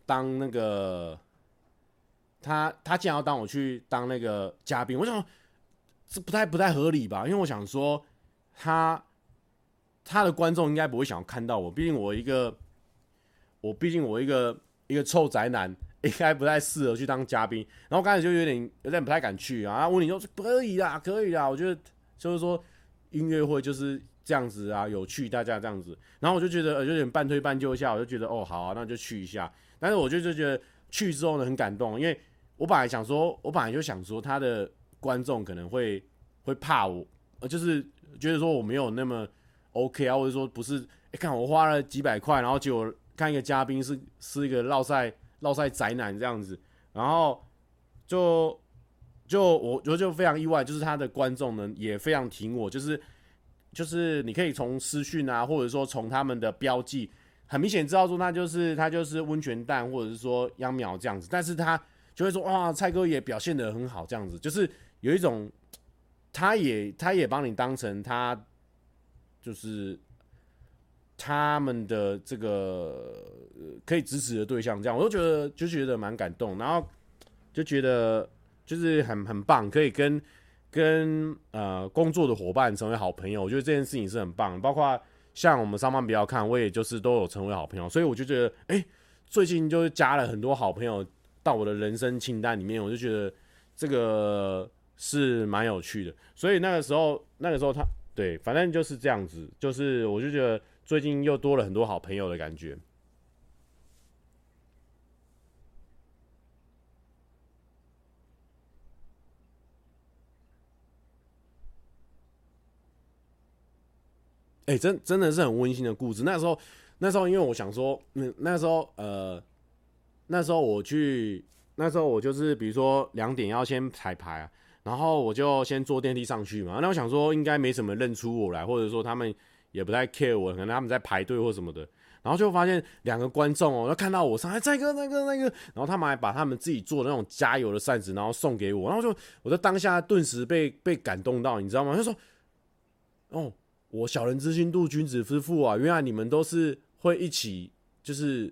当那个，他他竟然要当我去当那个嘉宾，我想这不太不太合理吧？因为我想说，他他的观众应该不会想要看到我，毕竟我一个，我毕竟我一个一个臭宅男。应该不太适合去当嘉宾，然后刚才就有点有点不太敢去啊。然后问你说可以啦，可以啦，我觉得就是说音乐会就是这样子啊，有趣，大家这样子。然后我就觉得有点半推半就一下，我就觉得哦好啊，那就去一下。但是我就就觉得去之后呢很感动，因为我本来想说，我本来就想说他的观众可能会会怕我，呃，就是觉得说我没有那么 OK 啊，或者说不是，哎，看我花了几百块，然后结果看一个嘉宾是是一个烙赛。烙赛宅男这样子，然后就就我觉得就非常意外，就是他的观众呢也非常挺我，就是就是你可以从私讯啊，或者说从他们的标记，很明显知道说他就是他就是温泉蛋，或者是说秧苗这样子，但是他就会说哇，蔡哥也表现的很好这样子，就是有一种他也他也帮你当成他就是。他们的这个可以支持的对象，这样我都觉得就觉得蛮感动，然后就觉得就是很很棒，可以跟跟呃工作的伙伴成为好朋友，我觉得这件事情是很棒。包括像我们上班不要看，我也就是都有成为好朋友，所以我就觉得，哎，最近就是加了很多好朋友到我的人生清单里面，我就觉得这个是蛮有趣的。所以那个时候，那个时候他对，反正就是这样子，就是我就觉得。最近又多了很多好朋友的感觉。哎，真真的是很温馨的故事。那时候，那时候因为我想说，嗯，那时候呃，那时候我去，那时候我就是比如说两点要先彩排啊，然后我就先坐电梯上去嘛。那我想说应该没什么认出我来，或者说他们。也不太 care 我，可能他们在排队或什么的，然后就发现两个观众哦，他看到我上来，再一个那个那个，然后他们还把他们自己做的那种加油的扇子，然后送给我，然后就我在当下顿时被被感动到，你知道吗？他说：“哦，我小人之心度君子之腹啊，原来你们都是会一起就是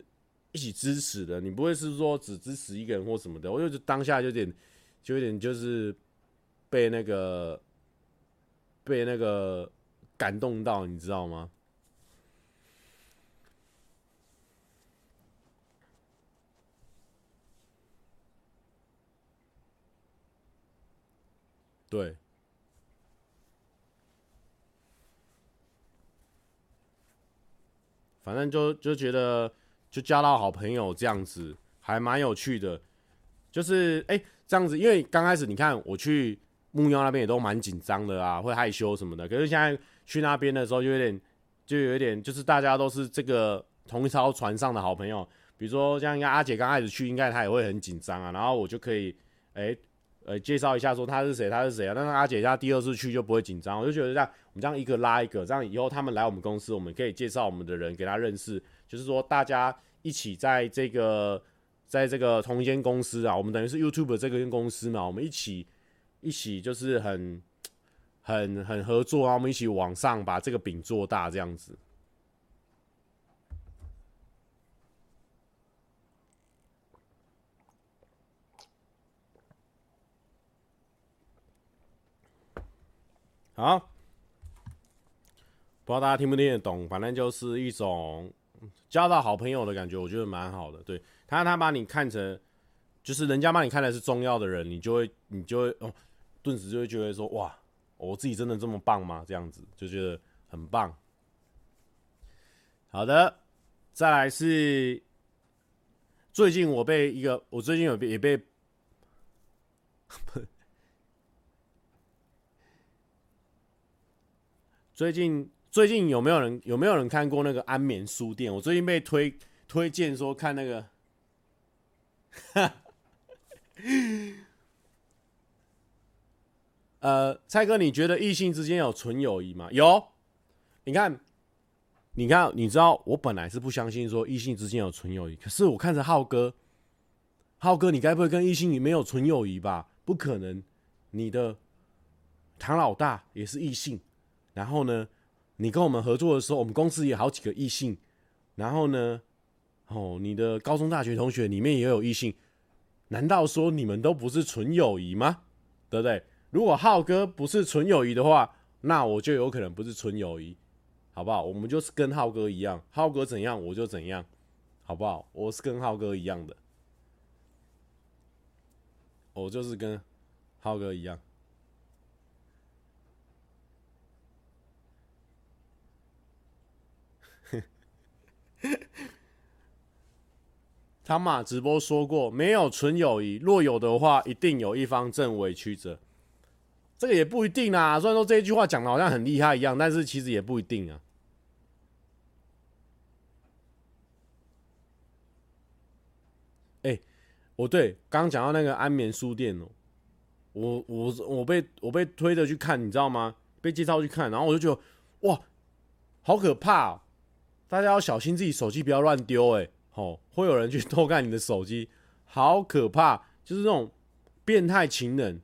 一起支持的，你不会是说只支持一个人或什么的。”我就当下就有点就有点就是被那个被那个。感动到你知道吗？对，反正就就觉得就交到好朋友这样子，还蛮有趣的。就是哎、这样子，因为刚开始你看我去木曜那边也都蛮紧张的啊，会害羞什么的。可是现在。去那边的时候就有点，就有点，就是大家都是这个同一艘船上的好朋友。比如说像应该阿姐刚开始去，应该她也会很紧张啊。然后我就可以，哎、呃，介绍一下说她是谁，她是谁啊。但是阿姐她第二次去就不会紧张，我就觉得这样，我们这样一个拉一个，这样以后他们来我们公司，我们可以介绍我们的人给他认识。就是说大家一起在这个，在这个同一间公司啊，我们等于是 YouTube 这个公司嘛，我们一起一起就是很。很很合作啊，我们一起往上把这个饼做大，这样子。好，不知道大家听不听得懂，反正就是一种交到好朋友的感觉，我觉得蛮好的。对他，他把你看成，就是人家把你看的是重要的人，你就会，你就会哦，顿时就会觉得说，哇。我自己真的这么棒吗？这样子就觉得很棒。好的，再来是最近我被一个，我最近有被也被，最近最近有没有人有没有人看过那个安眠书店？我最近被推推荐说看那个。呃，蔡哥，你觉得异性之间有纯友谊吗？有，你看，你看，你知道我本来是不相信说异性之间有纯友谊，可是我看着浩哥，浩哥，你该不会跟异性里面有纯友谊吧？不可能，你的唐老大也是异性，然后呢，你跟我们合作的时候，我们公司也好几个异性，然后呢，哦，你的高中、大学同学里面也有异性，难道说你们都不是纯友谊吗？对不对？如果浩哥不是纯友谊的话，那我就有可能不是纯友谊，好不好？我们就是跟浩哥一样，浩哥怎样我就怎样，好不好？我是跟浩哥一样的，我就是跟浩哥一样。他妈直播说过，没有纯友谊，若有的话，一定有一方正委曲折。这个也不一定啊。虽然说这一句话讲的好像很厉害一样，但是其实也不一定啊。哎，我对刚刚讲到那个安眠书店哦，我我我被我被推着去看，你知道吗？被介绍去看，然后我就觉得哇，好可怕哦！大家要小心自己手机不要乱丢，哎，吼，会有人去偷看你的手机，好可怕！就是那种变态情人，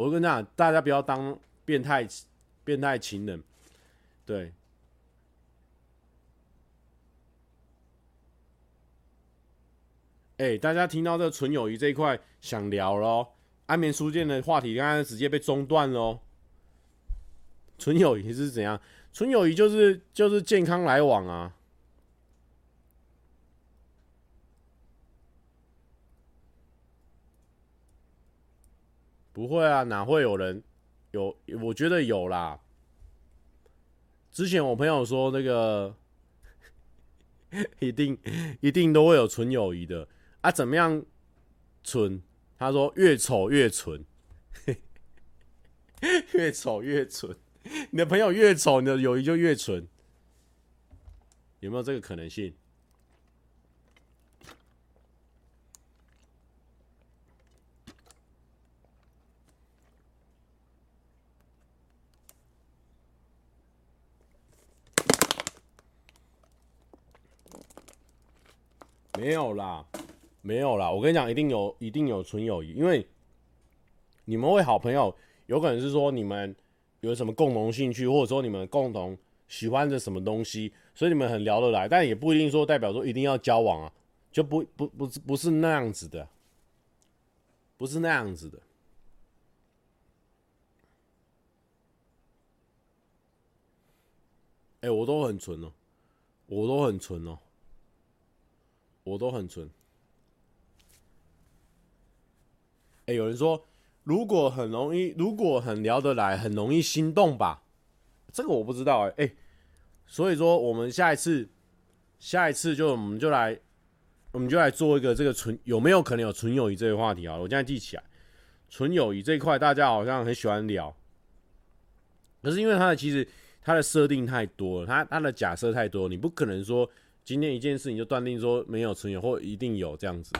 我就跟你讲，大家不要当变态变态情人，对。哎，大家听到这个纯友谊这一块想聊咯，安眠书店的话题刚刚直接被中断喽。纯友谊是怎样？纯友谊就是就是健康来往啊，不会啊，哪会有人有？我觉得有啦。之前我朋友说那个 一定一定都会有纯友谊的啊，怎么样纯？他说越丑越纯，越丑越纯。你的朋友越丑，你的友谊就越纯，有没有这个可能性？没有啦，没有啦。我跟你讲，一定有，一定有纯友谊，因为你们会好朋友，有可能是说你们。有什么共同兴趣，或者说你们共同喜欢的什么东西，所以你们很聊得来，但也不一定说代表说一定要交往啊，就不不不是不是那样子的，不是那样子的。哎、我都很纯哦，我都很纯哦，我都很纯。哎、有人说。如果很容易，如果很聊得来，很容易心动吧？这个我不知道哎、哎、所以说我们下一次，下一次就我们就来，我们就来做一个这个纯有没有可能有纯友谊这个话题啊？我现在记起来，纯友谊这一块大家好像很喜欢聊，可是因为它的其实它的设定太多了，它它的假设太多，你不可能说今天一件事情就断定说没有纯友或一定有这样子。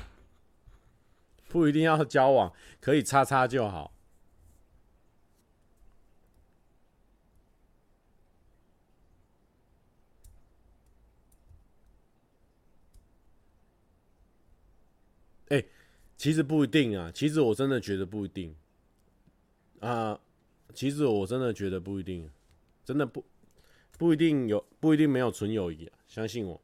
不一定要交往，可以擦擦就好。哎、其实不一定啊。其实我真的觉得不一定啊。其实我真的觉得不一定，真的不不一定有，不一定没有纯友谊啊。相信我。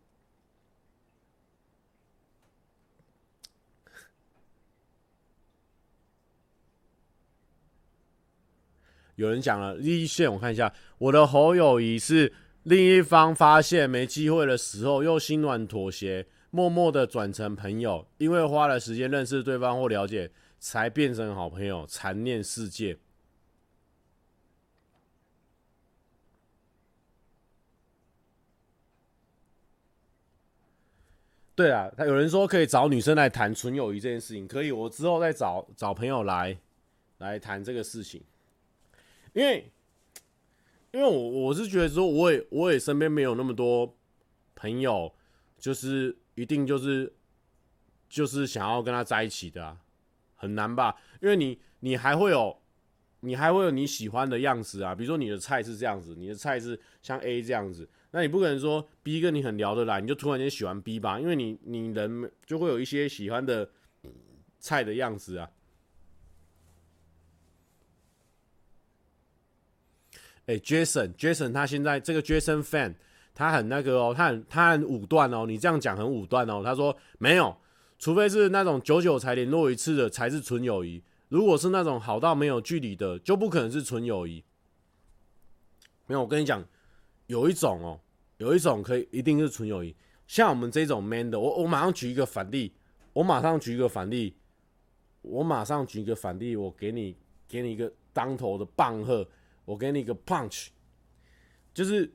有人讲了，第一线我看一下，我的好友谊是另一方发现没机会的时候，又心软妥协，默默的转成朋友，因为花了时间认识对方或了解，才变成好朋友，残念世界。对啊，他有人说可以找女生来谈纯友谊这件事情，可以，我之后再找找朋友来来谈这个事情。因为，因为我我是觉得说，我也我也身边没有那么多朋友，就是一定就是就是想要跟他在一起的啊，很难吧？因为你你还会有你还会有你喜欢的样子啊，比如说你的菜是这样子，你的菜是像 A 这样子，那你不可能说 B 跟你很聊得来，你就突然间喜欢 B 吧？因为你你人就会有一些喜欢的菜的样子啊。哎，Jason，Jason，他现在这个 Jason fan，他很那个哦，他很他很武断哦，你这样讲很武断哦。他说没有，除非是那种久久才联络一次的才是纯友谊，如果是那种好到没有距离的，就不可能是纯友谊。没有，我跟你讲，有一种哦，有一种可以一定是纯友谊，像我们这种 man 的，我我马上举一个反例，我马上举一个反例，我马上举一个反例，我给你给你一个当头的棒喝。我给你一个 punch，就是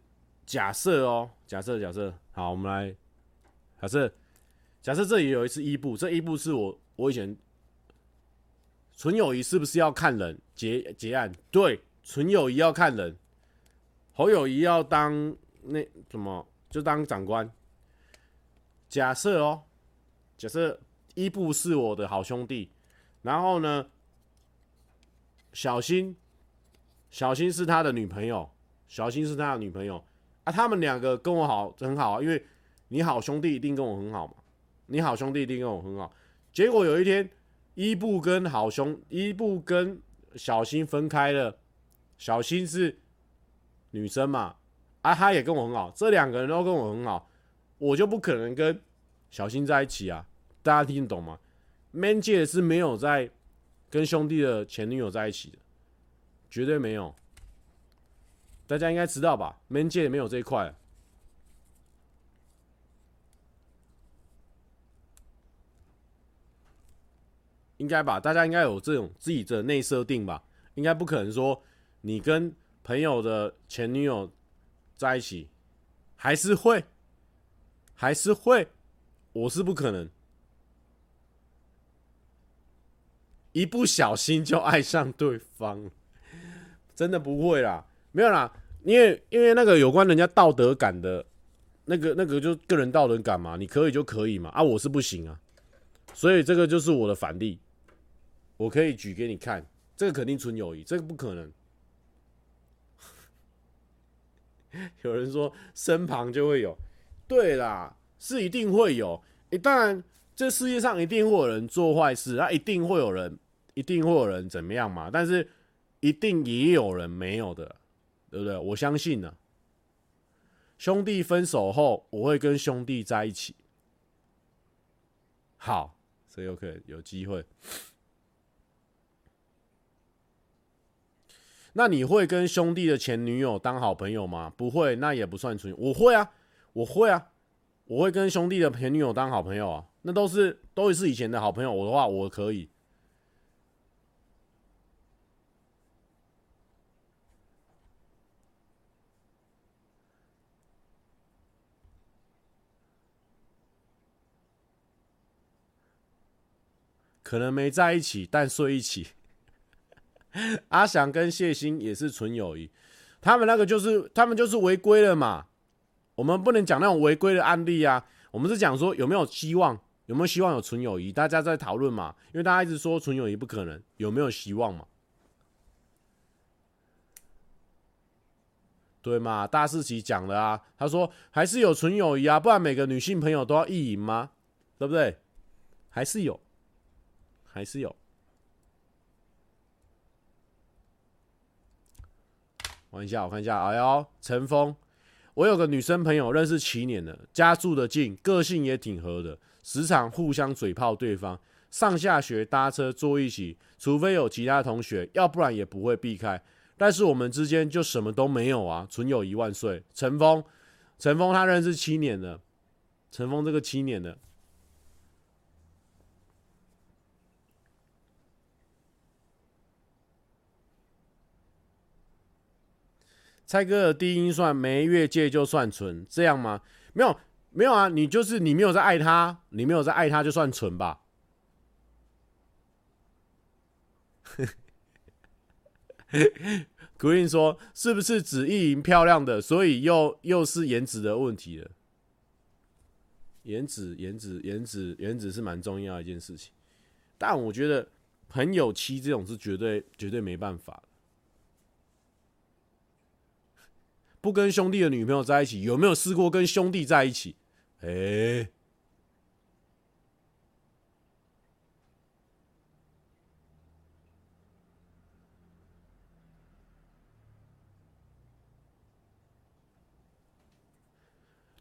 假设哦，假设假设，好，我们来假设，假设这里有一次伊布，这伊布是我我以前纯友谊是不是要看人结结案？对，纯友谊要看人，侯友谊要当那什么就当长官。假设哦，假设伊布是我的好兄弟，然后呢，小新。小新是他的女朋友，小新是他的女朋友啊，他们两个跟我好很好啊，因为你好兄弟一定跟我很好嘛，你好兄弟一定跟我很好。结果有一天，伊布跟好兄伊布跟小新分开了，小新是女生嘛，啊，他也跟我很好，这两个人都跟我很好，我就不可能跟小新在一起啊，大家听得懂吗？Man 界是没有在跟兄弟的前女友在一起的。绝对没有，大家应该知道吧？Man 界没有这一块，应该吧？大家应该有这种自己的内设定吧？应该不可能说你跟朋友的前女友在一起，还是会，还是会，我是不可能，一不小心就爱上对方。真的不会啦，没有啦，因为因为那个有关人家道德感的，那个那个就个人道德感嘛，你可以就可以嘛，啊，我是不行啊，所以这个就是我的反例，我可以举给你看，这个肯定纯友谊，这个不可能。有人说身旁就会有，对啦，是一定会有，诶，当然这世界上一定会有人做坏事，啊，一定会有人，一定会有人怎么样嘛，但是。一定也有人没有的，对不对？我相信呢。兄弟分手后，我会跟兄弟在一起。好，这有可能有机会。那你会跟兄弟的前女友当好朋友吗？不会，那也不算纯。我会啊，我会啊，我会跟兄弟的前女友当好朋友啊。那都是都是以前的好朋友。我的话，我可以。可能没在一起，但睡一起。阿翔跟谢欣也是纯友谊，他们那个就是他们就是违规了嘛。我们不能讲那种违规的案例啊，我们是讲说有没有希望，有没有希望有纯友谊，大家在讨论嘛。因为大家一直说纯友谊不可能，有没有希望嘛？对嘛？大四喜讲了啊，他说还是有纯友谊啊，不然每个女性朋友都要意淫吗？对不对？还是有。还是有，玩一下，我看一下，哎呦，陈峰，我有个女生朋友认识七年了，家住的近，个性也挺合的，时常互相嘴炮对方，上下学搭车坐一起，除非有其他同学，要不然也不会避开。但是我们之间就什么都没有啊，纯友谊万岁。陈峰，陈峰他认识七年了，陈峰这个七年了。蔡哥的低音算没越界就算纯，这样吗？没有，没有啊！你就是你没有在爱他，你没有在爱他就算纯吧。Green 说：“是不是只意淫漂亮的，所以又又是颜值的问题了？颜值，颜值，颜值，颜值是蛮重要一件事情，但我觉得朋友妻这种是绝对绝对没办法。”不跟兄弟的女朋友在一起，有没有试过跟兄弟在一起？哎。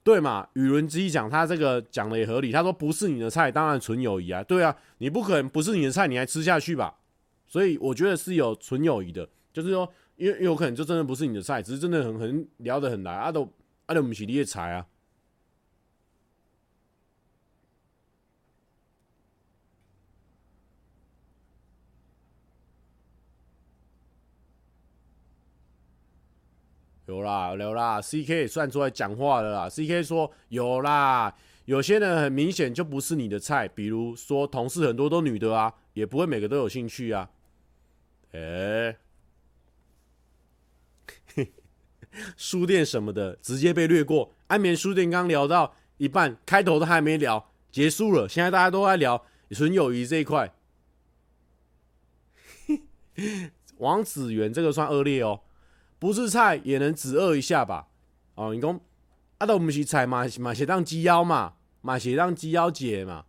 对嘛，宇伦之讲，他这个讲的也合理，他说不是你的菜，当然纯友谊啊，对啊，你不可能不是你的菜，你还吃下去吧。所以我觉得是有纯友谊的，就是说。因为有可能就真的不是你的菜，只是真的很很聊得很来啊，都啊都不是你的菜啊。有啦，有啦，C K 算出来讲话了啦。C K 说有啦，有些人很明显就不是你的菜，比如说同事很多都女的啊，也不会每个都有兴趣啊。诶、欸，书店什么的直接被略过。安眠书店刚聊到一半，开头都还没聊，结束了。现在大家都在聊纯友谊这一块。王子源这个算恶劣哦。不是菜也能止饿一下吧？哦，你讲啊，都不是菜嘛，嘛是当鸡腰嘛，嘛是当鸡腰解嘛。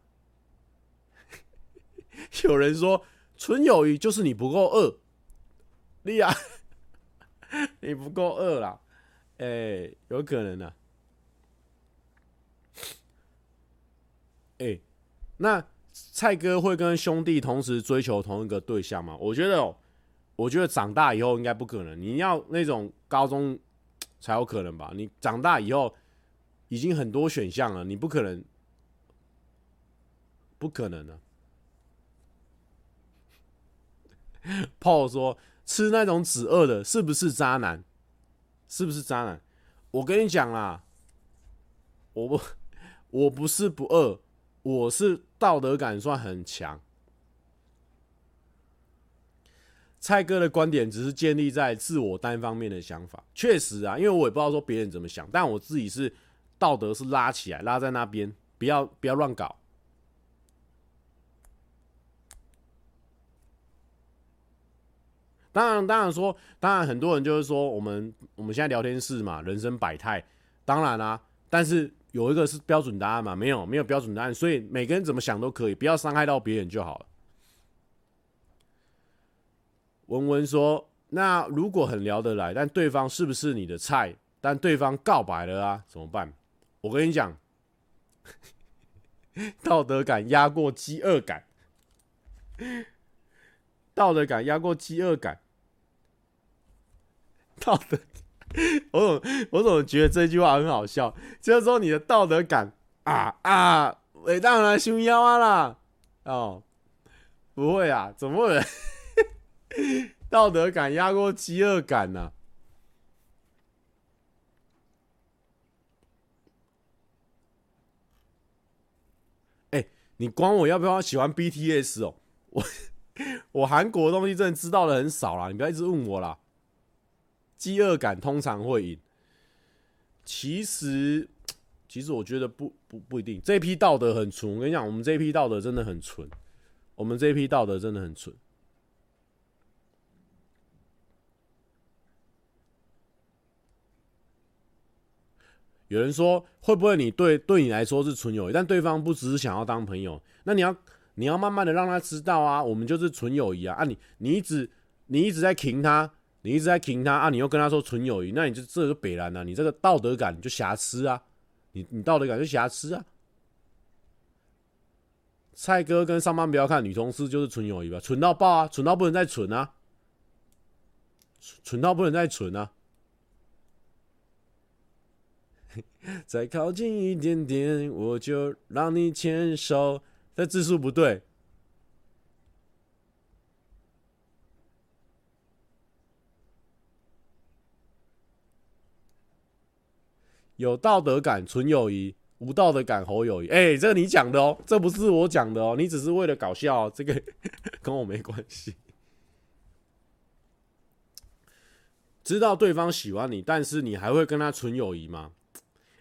有人说纯友谊就是你不够饿，你啊，你不够饿啦，哎、有可能啊。哎、那蔡哥会跟兄弟同时追求同一个对象吗？我觉得哦。我觉得长大以后应该不可能，你要那种高中 才有可能吧？你长大以后已经很多选项了，你不可能，不可能的。Paul 说吃那种止饿的，是不是渣男？是不是渣男？我跟你讲啦，我不，我不是不饿，我是道德感算很强。蔡哥的观点只是建立在自我单方面的想法，确实啊，因为我也不知道说别人怎么想，但我自己是道德是拉起来，拉在那边，不要不要乱搞。当然，当然说，当然很多人就是说，我们我们现在聊天室嘛，人生百态，当然啦、但是有一个是标准答案嘛，没有没有标准答案，所以每个人怎么想都可以，不要伤害到别人就好了。文文说：“那如果很聊得来，但对方是不是你的菜？但对方告白了啊，怎么办？我跟你讲，道德感压过饥饿感，道德感压过饥饿感，道德。我怎么我怎么觉得这句话很好笑？就是说你的道德感啊啊，伟大的熊腰啊啦！哦，不会啊，怎么会？” 道德感压过饥饿感呢、哎、你管我要不要喜欢 BTS 哦？我 我韩国的东西真的知道的很少啦，你不要一直问我啦。饥饿感通常会赢，其实其实我觉得不不不一定。这批道德很纯，我跟你讲，我们这批道德真的很纯，我们这批道德真的很纯。有人说，会不会你对对你来说是纯友谊，但对方不只是想要当朋友，那你要你要慢慢的让他知道啊，我们就是纯友谊啊啊，你你一直你一直在挺他，你一直在挺他啊，你又跟他说纯友谊，那你就这个北烂啊，你这个道德感你就瑕疵啊，你你道德感就瑕疵啊。蔡哥跟上班不要看女同事就是纯友谊吧，纯到爆啊，纯到不能再纯啊，纯到不能再纯啊。再靠近一点点，我就让你牵手。这字数不对。有道德感纯友谊，无道德感猴友谊。哎、欸，这个你讲的哦，这不是我讲的哦，你只是为了搞笑，这个 跟我没关系。知道对方喜欢你，但是你还会跟他纯友谊吗？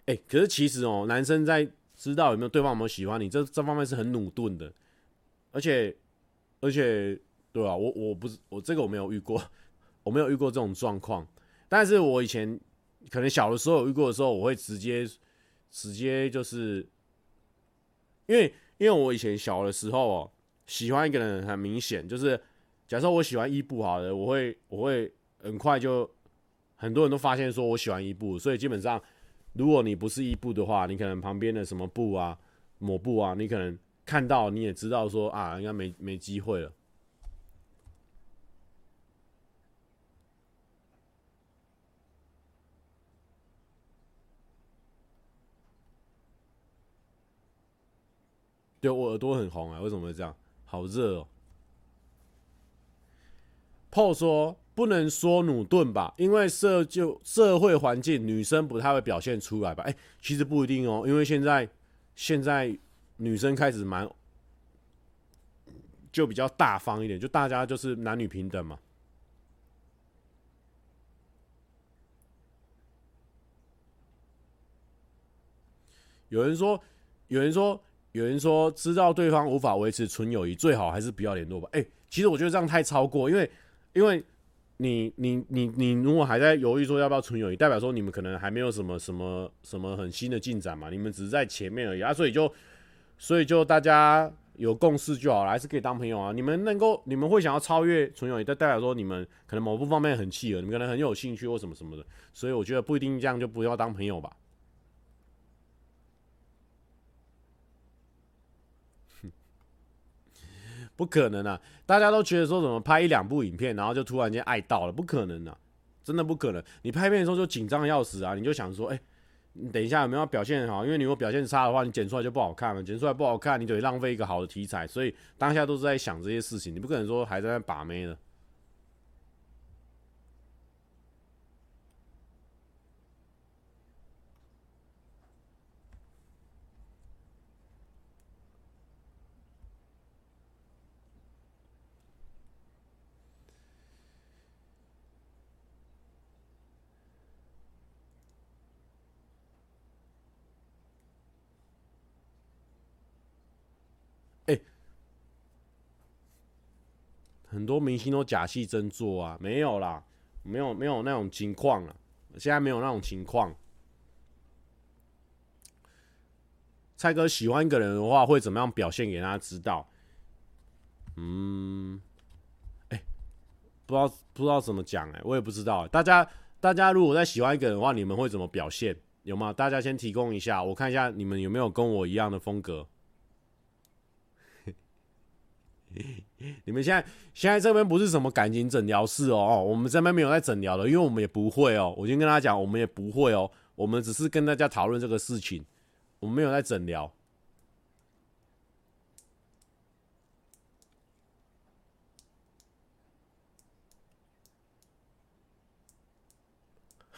哎、可是其实哦，男生在知道有没有对方有没有喜欢你，这这方面是很鲁钝的，而且而且，对啊，我我不是我这个我没有遇过，我没有遇过这种状况。但是我以前可能小的时候有遇过的时候，我会直接直接就是，因为因为我以前小的时候哦，喜欢一个人很明显，就是假设我喜欢伊布好了，我会我会很快就很多人都发现说我喜欢伊布，所以基本上。如果你不是一步的话，你可能旁边的什么布啊、抹布啊，你可能看到你也知道说啊，应该没没机会了。对，我耳朵很红啊，为什么会这样？好热哦。炮说不能说努顿吧，因为社就社会环境，女生不太会表现出来吧？哎、其实不一定哦，因为现在现在女生开始蛮就比较大方一点，就大家就是男女平等嘛。有人说，有人说。有人说，知道对方无法维持纯友谊，最好还是不要联络吧。哎、其实我觉得这样太超过，因为，因为你，你，你，你如果还在犹豫说要不要纯友谊，代表说你们可能还没有什么什么什么很新的进展嘛，你们只是在前面而已啊，所以就，所以就大家有共识就好了，还是可以当朋友啊。你们能够，你们会想要超越纯友谊，但代表说你们可能某部方面很契合，你们可能很有兴趣或什么什么的，所以我觉得不一定这样就不要当朋友吧。不可能啊！大家都觉得说怎么拍一两部影片，然后就突然间爱到了，不可能啊！真的不可能。你拍片的时候就紧张的要死啊！你就想说，哎、你等一下有没有表现好？因为你如果表现差的话，你剪出来就不好看了。剪出来不好看，你得浪费一个好的题材。所以当下都是在想这些事情，你不可能说还在那把妹呢。很多明星都假戏真做啊，没有啦，没有没有那种情况啊，现在没有那种情况。蔡哥喜欢一个人的话，会怎么样表现给他知道？嗯，哎、不知道不知道怎么讲哎，我也不知道。大家大家如果在喜欢一个人的话，你们会怎么表现？有吗？大家先提供一下，我看一下你们有没有跟我一样的风格。你们现在现在这边不是什么感情诊疗室哦，我们这边没有在诊疗的，因为我们也不会哦。我先跟大家讲，我们也不会哦，我们只是跟大家讨论这个事情，我们没有在诊疗。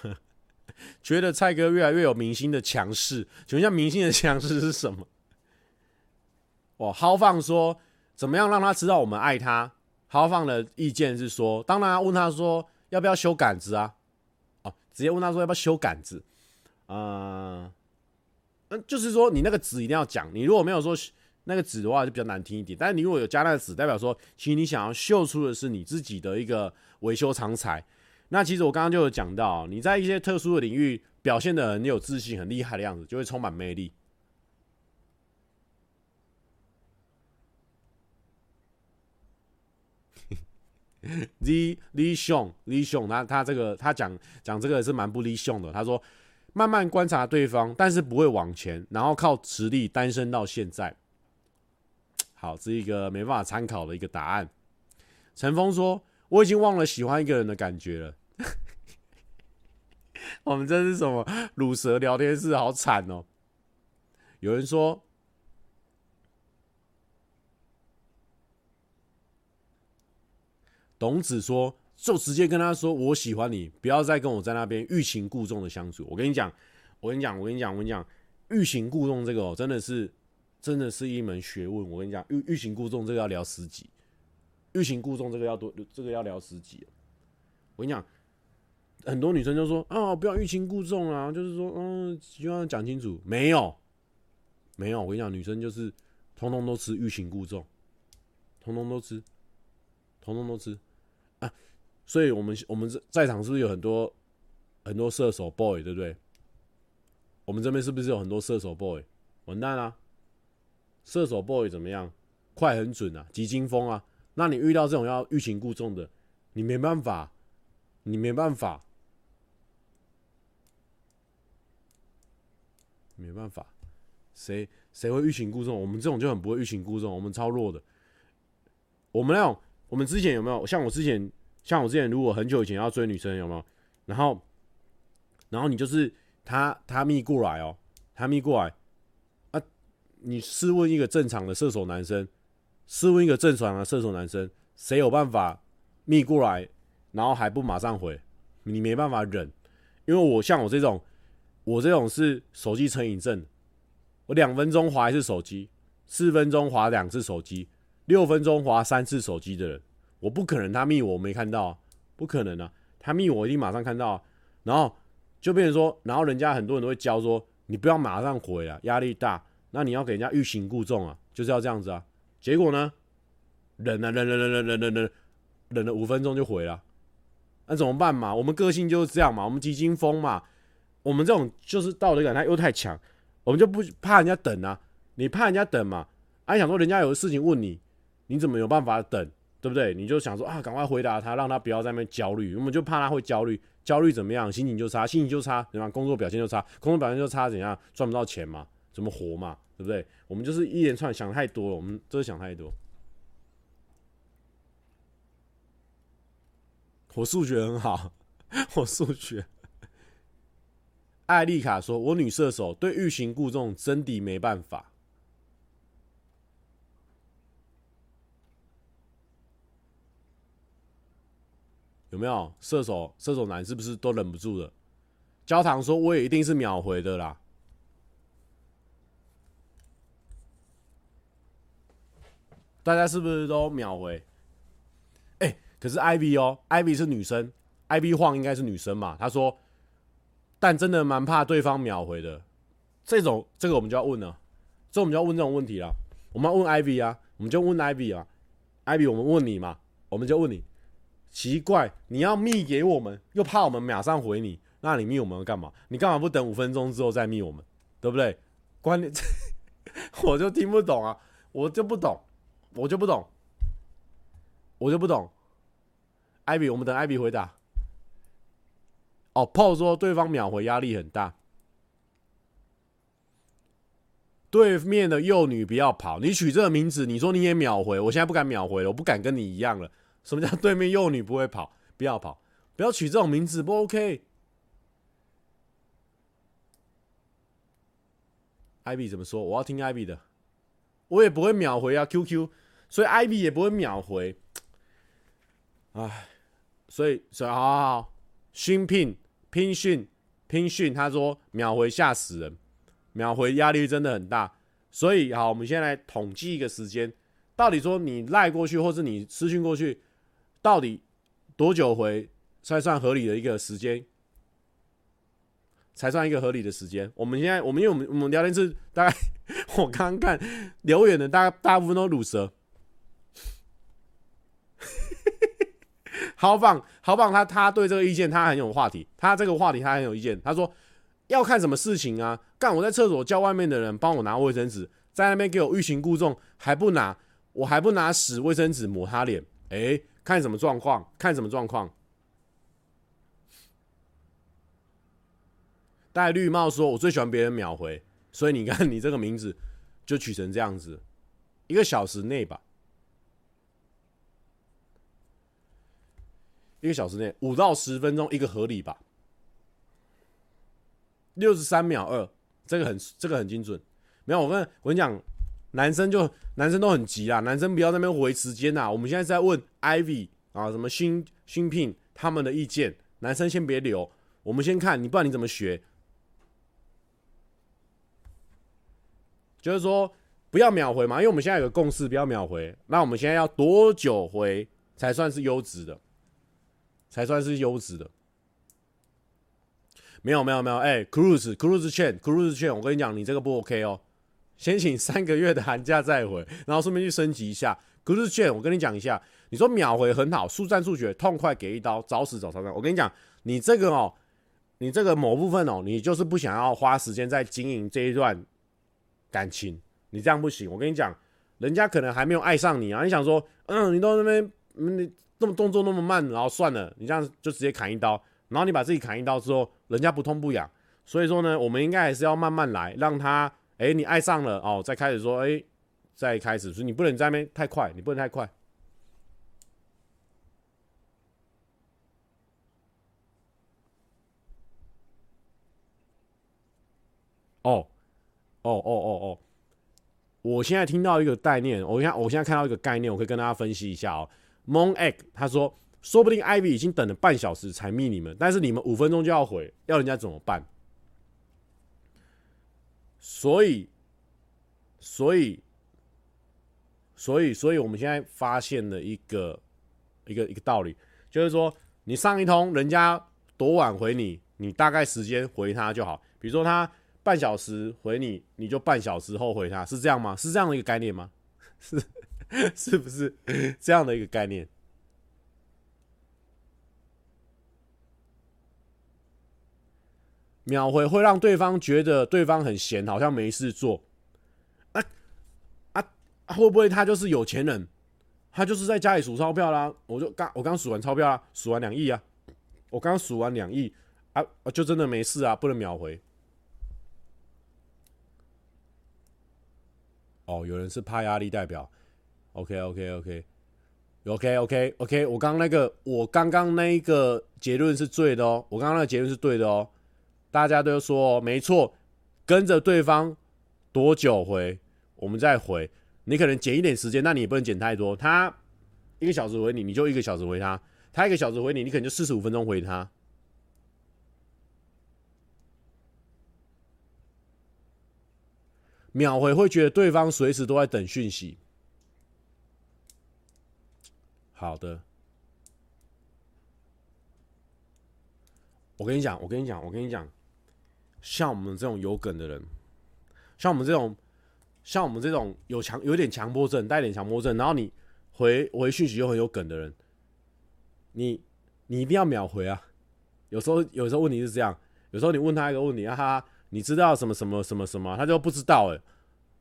觉得蔡哥越来越有明星的强势，请问一下，明星的强势是什么？哦，豪放说。怎么样让他知道我们爱他？豪放的意见是说，当然问他说要不要修杆子啊？哦，直接问他说要不要修杆子？啊、呃，嗯，就是说你那个纸一定要讲，你如果没有说那个纸的话，就比较难听一点。但是你如果有加那个纸，代表说其实你想要秀出的是你自己的一个维修长才。那其实我刚刚就有讲到，你在一些特殊的领域表现的很有自信、很厉害的样子，就会充满魅力。李李雄，李雄，他他这个他讲讲这个是蛮不理想的。他说，慢慢观察对方，但是不会往前，然后靠实力单身到现在。好，这一个没办法参考的一个答案。陈峰说，我已经忘了喜欢一个人的感觉了。我们这是什么乳蛇聊天室？好惨哦。有人说。董子说：“就直接跟他说我喜欢你，不要再跟我在那边欲擒故纵的相处。我跟你讲，我跟你讲，我跟你讲，我跟你讲，欲擒故纵这个哦，真的是，真的是一门学问。我跟你讲，欲欲擒故纵这个要聊十集，欲擒故纵这个要多，这个要聊十集。我跟你讲，很多女生就说啊，不要欲擒故纵啊，就是说，嗯，希望讲清楚。没有，没有。我跟你讲，女生就是通通都吃欲擒故纵，通通都吃，通通都吃。”啊，所以我们我们在在场是不是有很多很多射手 boy，对不对？我们这边是不是有很多射手 boy？完蛋啦！射手 boy 怎么样？快很准啊，急惊风啊！那你遇到这种要欲擒故纵的，你没办法，你没办法。没办法，谁谁会欲擒故纵？我们这种就很不会欲擒故纵，我们超弱的。我们那种，我们之前有没有像我之前，像我之前，如果很久以前要追女生，有没有？然后，然后你就是他他密过来哦，他密过来啊！你试问一个正常的射手男生，试问一个正常的射手男生，谁有办法密过来，然后还不马上回？你没办法忍，因为我像我这种，我这种是手机成瘾症，我两分钟划一次手机，四分钟划两次手机。六分钟划三次手机的人，我不可能他密我，没看到，不可能啊！他密我一定马上看到，然后就变成说，然后人家很多人都会教说，你不要马上回啊，压力大，那你要给人家欲擒故纵啊，就是要这样子啊。结果呢，忍啊忍忍忍忍忍忍忍，忍了五分钟就回了，那怎么办嘛？我们个性就是这样嘛，我们急惊风嘛，我们这种就是道德感他又太强，我们就不怕人家等啊，你怕人家等嘛？还想说人家有事情问你。你怎么有办法等，对不对？你就想说啊，赶快回答他，让他不要在那边焦虑。我们就怕他会焦虑，焦虑怎么样？心情就差，心情就差，对吧？工作表现就差，工作表现就差，怎样？赚不到钱嘛？怎么活嘛？对不对？我们就是一连串想太多了，我们都是想太多。我数学很好，我数学。艾丽卡说：“我女射手对欲擒故纵真的没办法。”有没有射手？射手男是不是都忍不住了？焦糖说：“我也一定是秒回的啦。”大家是不是都秒回？哎、可是 Ivy 哦，Ivy 是女生，Ivy 晃应该是女生嘛？她说：“但真的蛮怕对方秒回的。”这种这个我们就要问了，这我们就要问这种问题了。我们要问 Ivy 啊，我们就问 Ivy 啊，Ivy，我们问你嘛，我们就问你。奇怪，你要密给我们，又怕我们马上回你，那你密我们干嘛？你干嘛不等五分钟之后再密我们，对不对？关键 我就听不懂啊，我就不懂，我就不懂，我就不懂。艾比，我们等艾比回答。哦炮说对方秒回压力很大，对面的幼女不要跑，你取这个名字，你说你也秒回，我现在不敢秒回了，我不敢跟你一样了。什么叫对面幼女不会跑？不要跑，不要取这种名字，不 OK。Ivy 怎么说？我要听 Ivy 的，我也不会秒回啊，QQ，所以 Ivy 也不会秒回。唉，所以所以好好好，新聘拼训拼训，他说秒回吓死人，秒回压力真的很大。所以好，我们先来统计一个时间，到底说你赖过去，或是你私讯过去。到底多久回才算合理的一个时间？才算一个合理的时间？我们现在，我们因为我们我们聊天室大概，我刚刚看留言的大大部分都鲁蛇。好棒好棒，他他对这个意见他很有话题，他这个话题他很有意见。他说要看什么事情啊？干我在厕所叫外面的人帮我拿卫生纸，在那边给我欲擒故纵，还不拿，我还不拿屎卫生纸抹他脸，哎、欸。看什么状况？看什么状况？戴绿帽说：“我最喜欢别人秒回，所以你看你这个名字就取成这样子，一个小时内吧，一个小时内五到十分钟一个合理吧，六十三秒二，这个很这个很精准。没有，我跟我跟你讲。”男生就男生都很急啊，男生不要在那边回时间呐。我们现在在问 Ivy 啊，什么新新聘他们的意见，男生先别留，我们先看你，不然你怎么学？就是说不要秒回嘛，因为我们现在有个共识，不要秒回。那我们现在要多久回才算是优质的？才算是优质的？没有没有没有，哎，Cruise Cruise Chain Cruise Chain，我跟你讲，你这个不 OK 哦。先请三个月的寒假再回，然后顺便去升级一下。可是券，我跟你讲一下，你说秒回很好，速战速决，痛快给一刀，找死找超生。我跟你讲，你这个哦，你这个某部分哦，你就是不想要花时间在经营这一段感情，你这样不行。我跟你讲，人家可能还没有爱上你啊，你想说，嗯，你都那边，你这么动作那么慢，然后算了，你这样就直接砍一刀，然后你把自己砍一刀之后，人家不痛不痒。所以说呢，我们应该还是要慢慢来，让他，哎、你爱上了哦，再开始说，哎、再开始，所以你不能在那边太快，你不能太快。哦，哦哦哦哦，我现在听到一个概念，我现我现在看到一个概念，我可以跟大家分析一下哦。Mon Egg 他说，说不定 Ivy 已经等了半小时才密你们，但是你们五分钟就要回，要人家怎么办？所以，所以，所以，所以我们现在发现了一个一个一个道理，就是说，你上一通，人家多晚回你，你大概时间回他就好。比如说他半小时回你，你就半小时后回他，是这样吗？是这样的一个概念吗？是，是不是这样的一个概念？秒回会让对方觉得对方很闲，好像没事做。啊啊，会不会他就是有钱人？他就是在家里数钞票啦。我就刚我刚数完钞票啦，数完两亿啊。我刚数完两亿啊，就真的没事啊，不能秒回。哦，有人是怕压力代表。OK OK OK OK OK OK，我刚刚那个我刚刚那一个结论是对的哦，我刚刚那个结论是对的哦。大家都说没错，跟着对方多久回，我们再回。你可能减一点时间，那你也不能减太多。他一个小时回你，你就一个小时回他；他一个小时回你，你可能就四十五分钟回他。秒回会觉得对方随时都在等讯息。好的。我跟你讲，我跟你讲，我跟你讲。像我们这种有梗的人，像我们这种，像我们这种有强有点强迫症，带点强迫症，然后你回回讯息又很有梗的人，你你一定要秒回啊！有时候有时候问题是这样，有时候你问他一个问题啊，他你知道什么什么什么什么，他就不知道哎，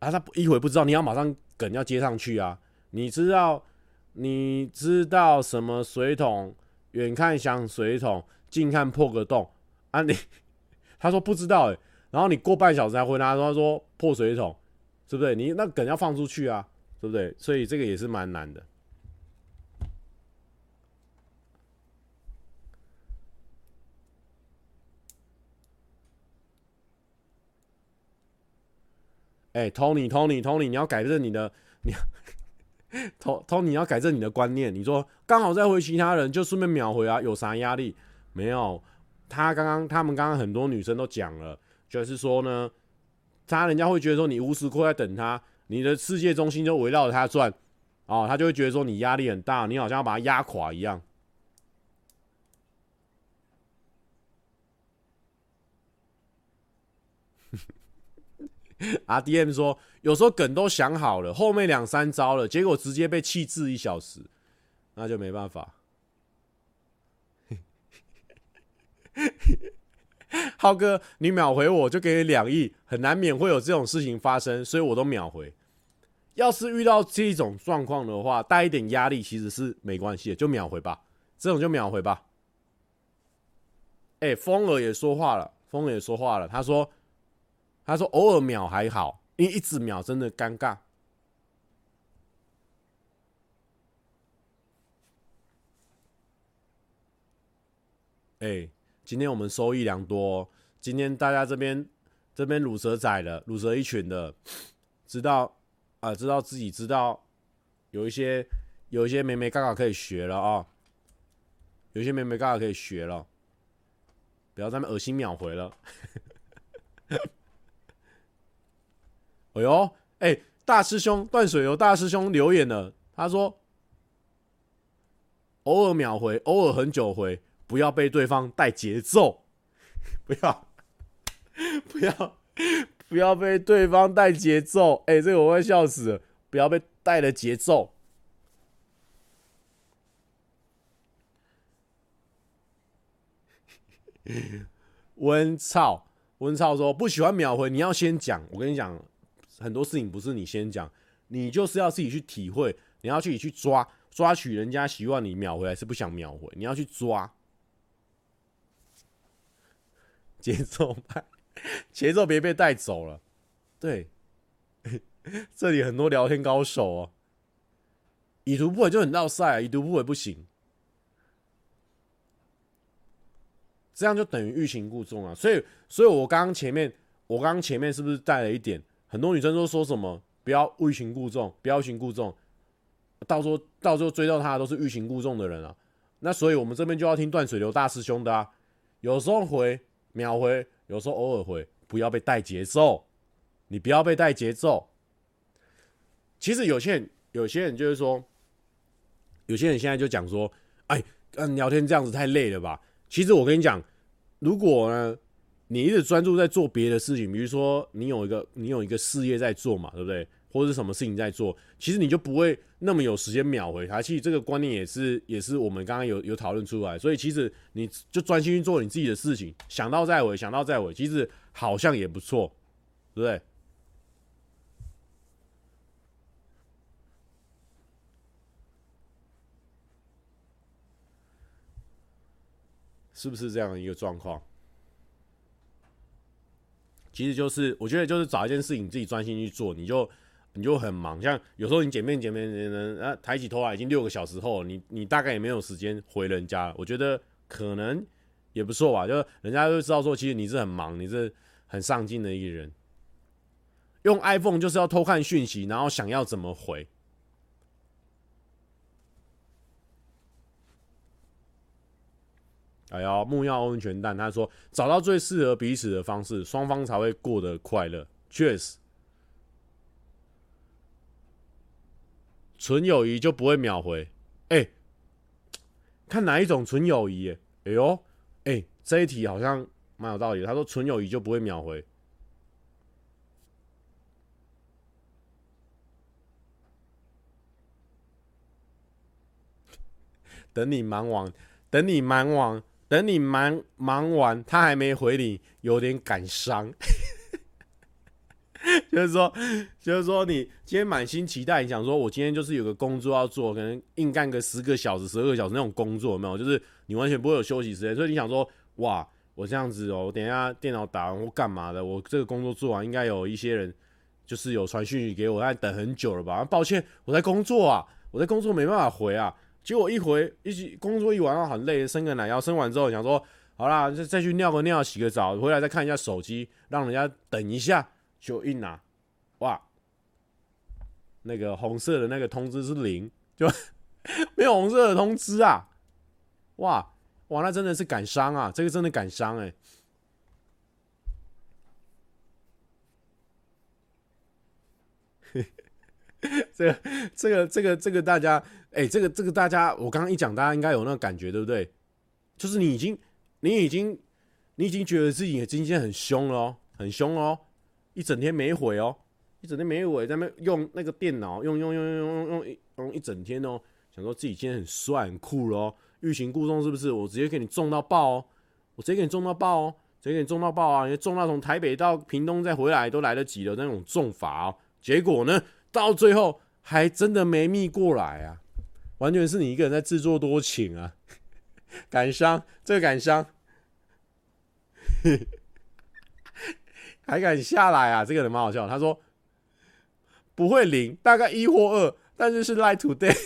啊他一会不知道，你要马上梗要接上去啊！你知道你知道什么水桶？远看像水桶，近看破个洞啊你。他说不知道哎，然后你过半小时才回答，他说破水桶，是不是？你那梗要放出去啊，对不对？所以这个也是蛮难的。哎，Tony，Tony，Tony，你要改正你的，你，Tony，你要改正你的观念。你说刚好在回其他人，就顺便秒回啊，有啥压力？没有。他刚刚，他们刚刚很多女生都讲了，就是说呢，他人家会觉得说你无时刻在等他，你的世界中心就围绕着他转，哦，他就会觉得说你压力很大，你好像要把他压垮一样。RDM 说，有时候梗都想好了，后面两三招了，结果直接被弃置一小时，那就没办法。浩哥，你秒回我就给你两亿，很难免会有这种事情发生，所以我都秒回。要是遇到这种状况的话，带一点压力其实是没关系的，就秒回吧。这种就秒回吧。哎、风儿也说话了，风儿也说话了，他说：“他说偶尔秒还好，因为一直秒真的尴尬。”哎、今天我们收益良多，今天大家这边这边卤蛇仔的卤蛇一群的，知道啊、知道自己知道有一些有一些美眉角角可以学了啊、哦，有些美眉角角可以学了，不要再那恶心秒回了。哎呦，哎、大师兄断水流大师兄留言了，他说偶尔秒回，偶尔很久回。不要被对方带节奏，不要，不要，不要被对方带节奏。哎，这个我会笑死。不要被带了节奏。温超，温超说不喜欢秒回，你要先讲。我跟你讲，很多事情不是你先讲，你就是要自己去体会，你要自己去抓，抓取人家希望你秒回还是不想秒回，你要去抓。节奏派 节奏别被带走了。对，这里很多聊天高手哦。已读不回就很闹赛啊，已读不回不行。这样就等于欲擒故纵啊！所以，所以我刚刚前面，我刚刚前面是不是带了一点？很多女生都说什么不要欲擒故纵，不要欲擒故纵，到时候到时候追到她的都是欲擒故纵的人啊！那所以我们这边就要听断水流大师兄的啊，有时候回秒回，有时候偶尔回，不要被带节奏，你不要被带节奏。其实有些人，有些人就是说，有些人现在就讲说，哎，嗯，聊天这样子太累了吧？其实我跟你讲。如果呢，你一直专注在做别的事情，比如说你有一个你有一个事业在做嘛，对不对？或者是什么事情在做，其实你就不会那么有时间秒回他。其实这个观念也是也是我们刚刚有有讨论出来，所以其实你就专心去做你自己的事情，想到再回，想到再回，其实好像也不错，对不对？是不是这样的一个状况？其实就是，我觉得就是找一件事情自己专心去做，你就你就很忙。像有时候你剪片剪片剪人啊，抬起头来已经六个小时后，你你大概也没有时间回人家。我觉得可能也不错吧，就人家就知道说，其实你是很忙，你是很上进的一个人。用 iPhone 就是要偷看讯息，然后想要怎么回。哎呀，木曜温泉蛋，他说找到最适合彼此的方式，双方才会过得快乐。确实，纯友谊就不会秒回。哎、看哪一种纯友谊？哎呦，哎、欸，这一题好像蛮有道理。他说纯友谊就不会秒回。等你忙完，等你忙完。等你忙忙完，他还没回你，有点感伤。就是说，就是说，你今天满心期待，你想说，我今天就是有个工作要做，可能硬干个十个小时、十二个小时那种工作，有没有？就是你完全不会有休息时间，所以你想说，哇，我这样子哦，我等一下电脑打完或干嘛的，我这个工作做完，应该有一些人就是有传讯息给我，但等很久了吧？抱歉，我在工作啊，我在工作没办法回啊。结果一回一起工作一晚上很累，伸个懒腰，伸完之后想说好啦，再再去尿个尿，洗个澡，回来再看一下手机，让人家等一下，就一拿，哇，那个红色的那个通知是零，就 没有红色的通知啊，哇哇，那真的是感伤啊，这个真的感伤哎。这个、这个、这个、这个，大家，哎，这个、这个，大家，我刚刚一讲，大家应该有那个感觉，对不对？就是你已经，你已经，你已经觉得自己今天很凶了哦，很凶哦，一整天没回哦，一整天没回，在那用那个电脑，用用用用用用一用一整天哦，想说自己今天很帅很酷哦，欲擒故纵是不是？我直接给你中到爆哦，我直接给你中到爆哦，直接给你中到爆啊！你中到从台北到屏东再回来都来得及的那种重法哦，结果呢？到最后还真的没密过来啊，完全是你一个人在自作多情啊，感伤，这个感伤，还敢下来啊？这个人蛮好笑，他说不会零，大概一或二，但是是 lie Today，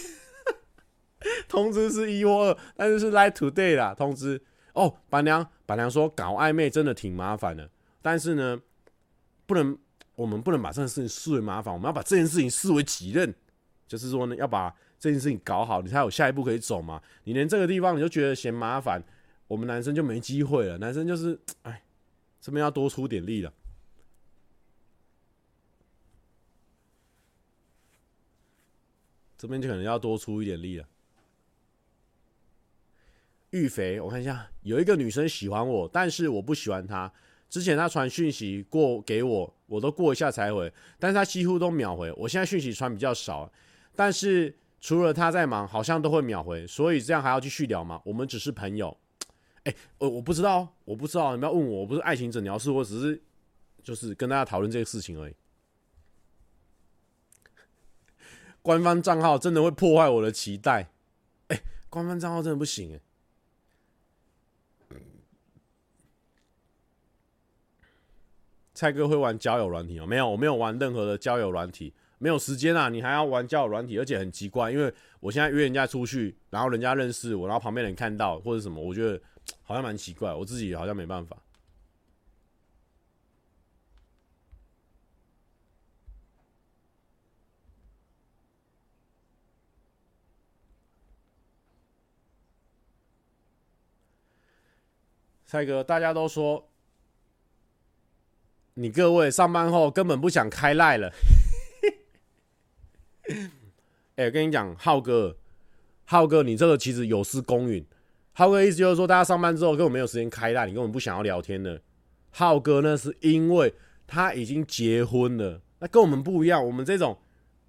通知是一或二，但是是 lie Today 啦，通知哦。板娘，板娘说搞暧昧真的挺麻烦的，但是呢，不能。我们不能把这件事情视为麻烦，我们要把这件事情视为己任，就是说呢，要把这件事情搞好，你才有下一步可以走嘛。你连这个地方你就觉得嫌麻烦，我们男生就没机会了。男生就是，哎，这边要多出点力了，这边就可能要多出一点力了。玉肥，我看一下，有一个女生喜欢我，但是我不喜欢她。之前她传讯息过给我，我都过一下才回，但是她几乎都秒回。我现在讯息传比较少，但是除了她在忙，好像都会秒回。所以这样还要继续聊吗？我们只是朋友。哎、欸，我我不知道，我不知道，你不要问我，我不是爱情诊疗师，我只是就是跟大家讨论这个事情而已。官方账号真的会破坏我的期待。哎、官方账号真的不行哎。蔡哥会玩交友软体哦？没有，我没有玩任何的交友软体，没有时间啊！你还要玩交友软体，而且很奇怪，因为我现在约人家出去，然后人家认识我，然后旁边人看到或者什么，我觉得好像蛮奇怪，我自己好像没办法。蔡哥，大家都说你各位上班后根本不想开赖了。哎、我跟你讲，浩哥，浩哥，你这个其实有失公允。浩哥意思就是说，大家上班之后根本没有时间开赖，你根本不想要聊天了。浩哥呢，是因为他已经结婚了，那跟我们不一样。我们这种，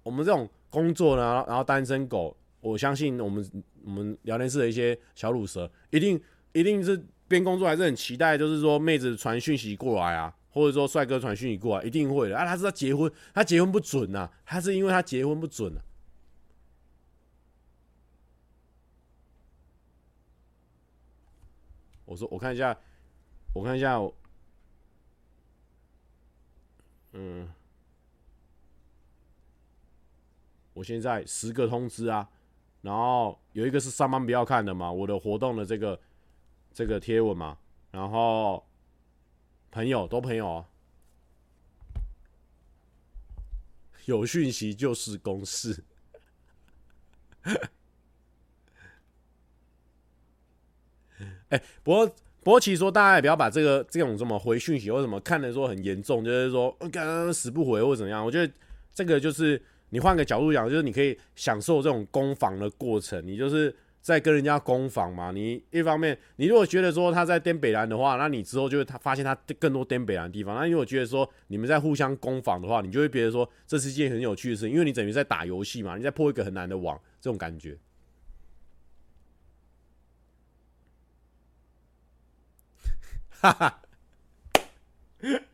我们这种工作呢，然后单身狗，我相信我们我们聊天室的一些小乳蛇，一定一定是。边工作还是很期待，就是说妹子传讯息过来啊，或者说帅哥传讯息过来，一定会的啊。他是他结婚，他结婚不准呐、啊，他是因为他结婚不准啊。我说我看一下，我看一下，嗯，我现在十个通知啊，然后有一个是上班不要看的嘛，我的活动的这个。这个贴文嘛，然后朋友都朋友，哦有讯息就是公事。哎，不过不过，其实说大家也不要把这个这种什么回讯息或什么看的说很严重，就是说刚刚死不回或怎么样。我觉得这个就是你换个角度讲，就是你可以享受这种攻防的过程，你就是。在跟人家攻防嘛，你一方面，你如果觉得说他在颠北兰的话，那你之后就会他发现他更多颠北兰的地方。那如果觉得说你们在互相攻防的话，你就会觉得说这是件很有趣的事，因为你等于在打游戏嘛，你在破一个很难的网，这种感觉。哈哈，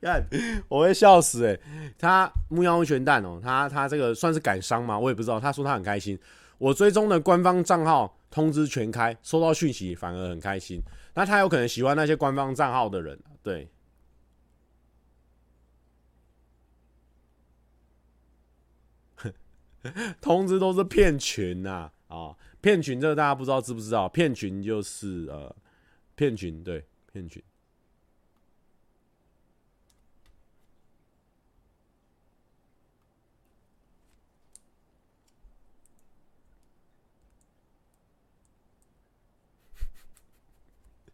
看我会笑死哎！他牧羊温泉蛋哦，他他这个算是感伤吗？我也不知道。他说他很开心，我追踪的官方账号。通知全开，收到讯息反而很开心。那他有可能喜欢那些官方账号的人，对。通知都是骗群呐，啊，骗群这个大家不知道知不知道？骗群就是呃，骗群对，骗群。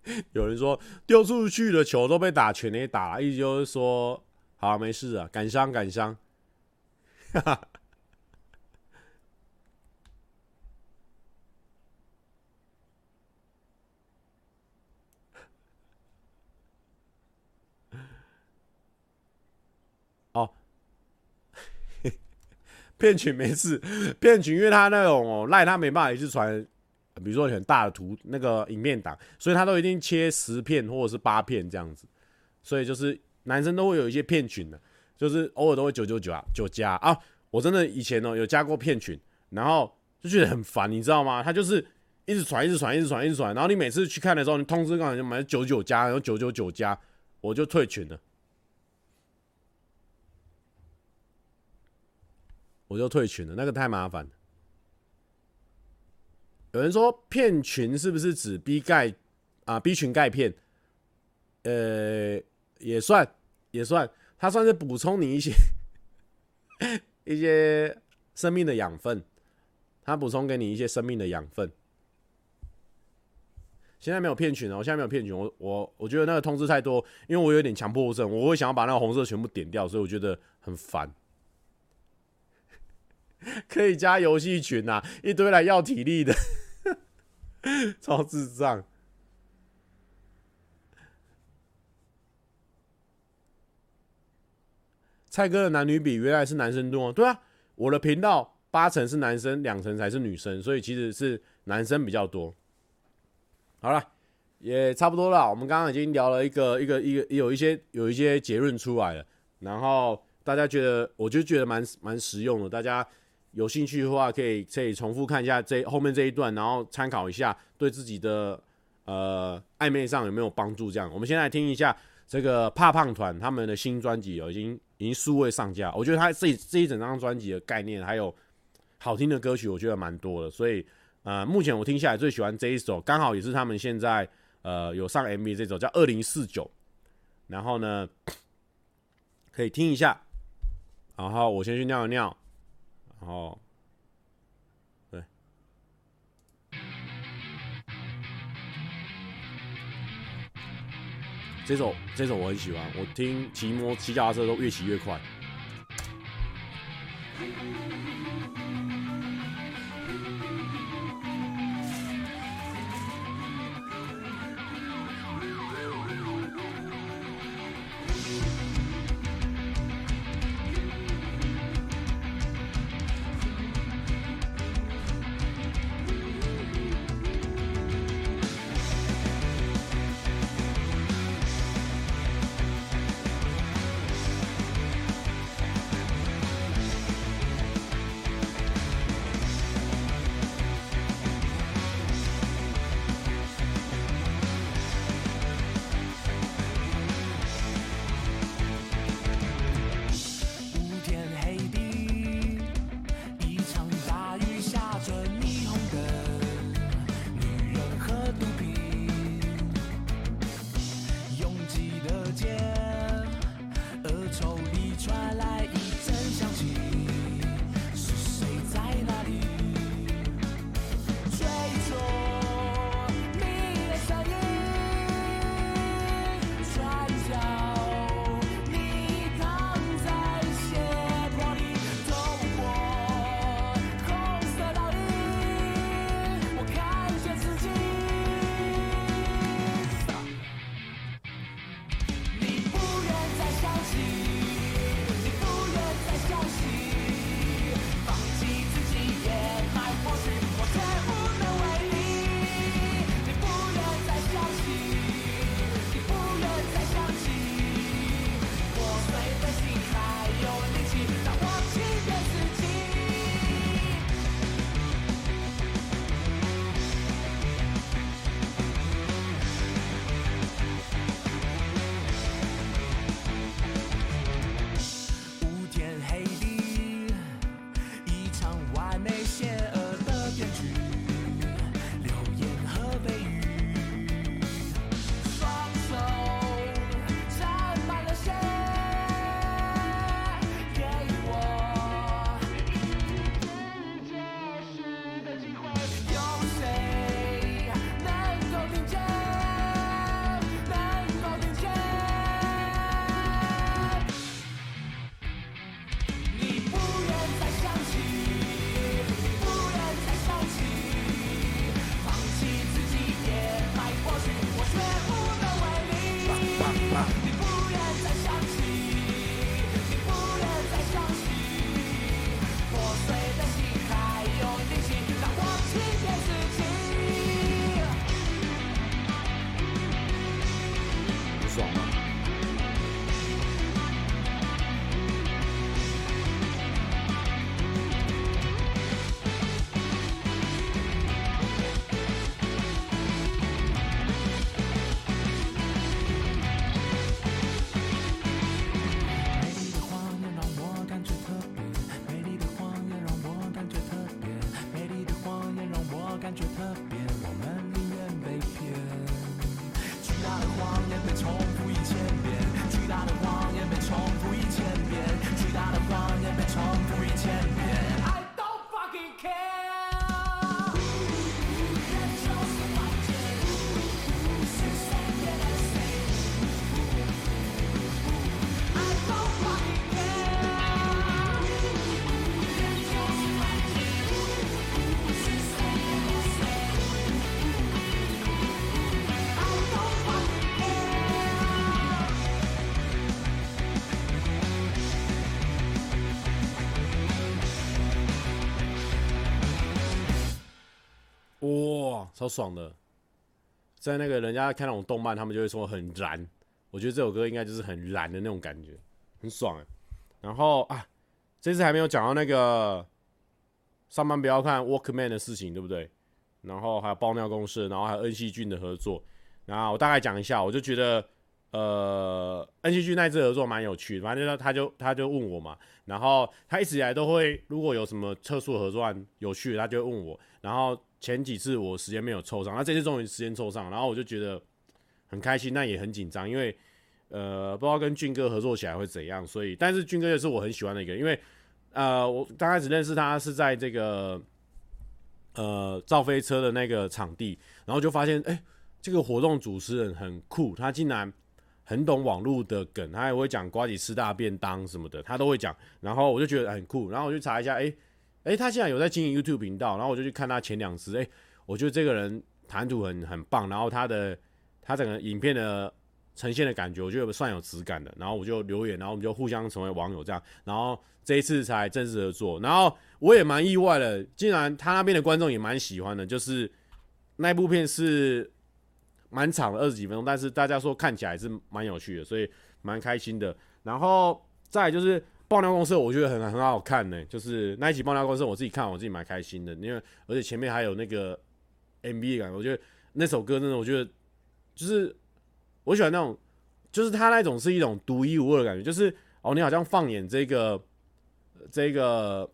有人说丢出去的球都被打全垒打，意思就是说好没事啊，感伤感伤。哦，骗群没事，骗群因为他那种哦赖他没办法一直传。比如说很大的图那个影片档，所以他都一定切十片或者是八片这样子，所以就是男生都会有一些骗群的，就是偶尔都会九九九啊九加啊，我真的以前呢有加过骗群，然后就觉得很烦，你知道吗？他就是一直传一直传一直传一直传，然后你每次去看的时候，你通知刚才就买九九加，然后九九九加，我就退群了，我就退群了，那个太麻烦了。有人说骗群是不是指 B 钙啊？B 群钙片，呃，也算也算，它算是补充你一些 一些生命的养分，它补充给你一些生命的养分。现在没有骗群哦，我现在没有骗群，我我我觉得那个通知太多，因为我有点强迫症，我会想要把那个红色全部点掉，所以我觉得很烦。可以加游戏群啊，一堆来要体力的，超智障。蔡哥的男女比原来是男生多，对啊，我的频道八成是男生，两成才是女生，所以其实是男生比较多。好了，也差不多了，我们刚刚已经聊了一个一个一个有一些有一些结论出来了，然后大家觉得，我就觉得蛮蛮实用的，大家。有兴趣的话，可以可以重复看一下这后面这一段，然后参考一下，对自己的呃暧昧上有没有帮助？这样，我们先来听一下这个怕胖团他们的新专辑哦，已经已经数位上架。我觉得他这这一整张专辑的概念还有好听的歌曲，我觉得蛮多的。所以呃，目前我听下来最喜欢这一首，刚好也是他们现在呃有上 MV 这首叫《二零四九》。然后呢，可以听一下。然后我先去尿一尿。哦，对。这首这首我很喜欢，我听骑摩骑脚踏车都越骑越快。超爽的，在那个人家看那种动漫，他们就会说很燃。我觉得这首歌应该就是很燃的那种感觉，很爽。然后啊，这次还没有讲到那个上班不要看 Walkman 的事情，对不对？然后还有爆尿公式，然后还有恩熙俊的合作。然后我大概讲一下，我就觉得呃恩熙俊那次合作蛮有趣的，反正就他就他就问我嘛，然后他一直以来都会，如果有什么特殊合作有趣，他就会问我。然后前几次我时间没有凑上，那这次终于时间凑上，然后我就觉得很开心，但也很紧张，因为呃不知道跟俊哥合作起来会怎样，所以但是俊哥也是我很喜欢的一个，因为呃我刚开始认识他是在这个呃造飞车的那个场地，然后就发现哎这个活动主持人很酷，他竟然。很懂网络的梗，他也会讲瓜子吃大便当什么的，他都会讲。然后我就觉得很酷，然后我就查一下，哎、哎、他现在有在经营 YouTube 频道，然后我就去看他前两支，哎、我觉得这个人谈吐很很棒，然后他的他整个影片的呈现的感觉，我觉得算有质感的。然后我就留言，然后我们就互相成为网友这样，然后这一次才正式合作。然后我也蛮意外的，竟然他那边的观众也蛮喜欢的，就是那部片是。蛮长的二十几分钟，但是大家说看起来是蛮有趣的，所以蛮开心的。然后再就是爆料公社，我觉得很很好看呢、就是那一集爆料公社，我自己看我自己蛮开心的，因为而且前面还有那个 MV 感，我觉得那首歌真的，我觉得就是我喜欢那种，就是他那种是一种独一无二的感觉，就是哦，你好像放眼这个这个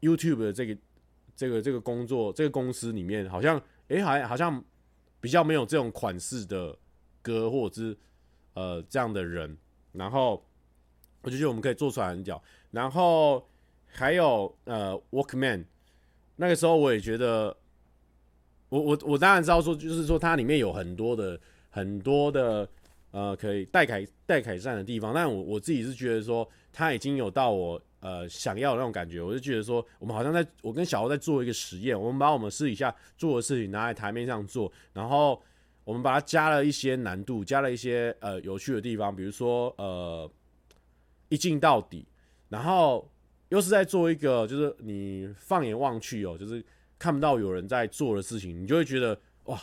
YouTube 的这个这个这个工作这个公司里面，好像哎、欸，好像好像。比较没有这种款式的歌，或者是呃这样的人，然后我就觉得我们可以做出来很屌。然后还有呃 Walkman，那个时候我也觉得，我我我当然知道说，就是说它里面有很多的很多的呃可以待改待改善的地方，但我我自己是觉得说，它已经有到我。呃，想要的那种感觉，我就觉得说，我们好像在，我跟小欧在做一个实验，我们把我们私底下做的事情拿在台面上做，然后我们把它加了一些难度，加了一些呃有趣的地方，比如说呃一镜到底，然后又是在做一个，就是你放眼望去哦，就是看不到有人在做的事情，你就会觉得哇，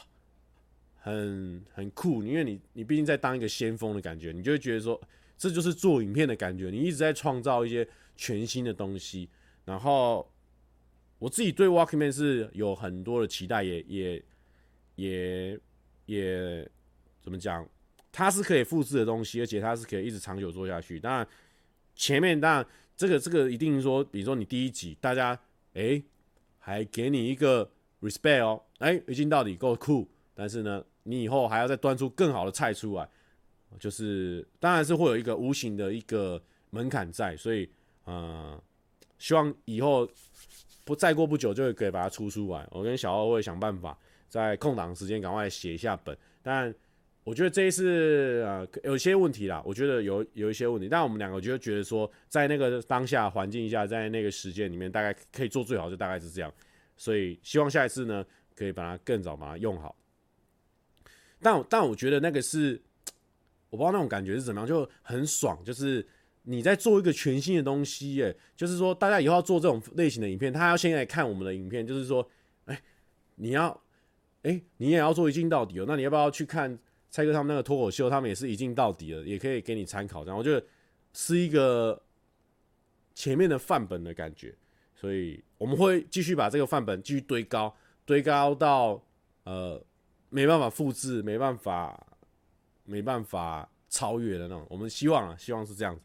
很很酷，因为你你毕竟在当一个先锋的感觉，你就会觉得说，这就是做影片的感觉，你一直在创造一些。全新的东西，然后我自己对 Walkman 是有很多的期待，也也也也怎么讲？它是可以复制的东西，而且它是可以一直长久做下去。当然，前面当然这个这个一定说，比如说你第一集大家哎还给你一个 respect 哦，哎一镜到底够酷，但是呢，你以后还要再端出更好的菜出来，就是当然是会有一个无形的一个门槛在，所以。嗯，希望以后不再过不久就会可以把它出出来。我跟小欧会想办法在空档时间赶快写一下本。但我觉得这一次呃有些问题啦，我觉得有有一些问题。但我们两个就觉得说，在那个当下环境下，在那个时间里面，大概可以做最好，就大概是这样。所以希望下一次呢，可以把它更早把它用好。但但我觉得那个是我不知道那种感觉是怎么样，就很爽，就是。你在做一个全新的东西，耶，就是说，大家以后要做这种类型的影片，他要先来看我们的影片，就是说，哎，你要，哎，你也要做一镜到底哦，那你要不要去看蔡哥他们那个脱口秀？他们也是一镜到底的，也可以给你参考。这样，我觉得是一个前面的范本的感觉，所以我们会继续把这个范本继续堆高，堆高到呃没办法复制，没办法，没办法超越的那种。我们希望啊，希望是这样子。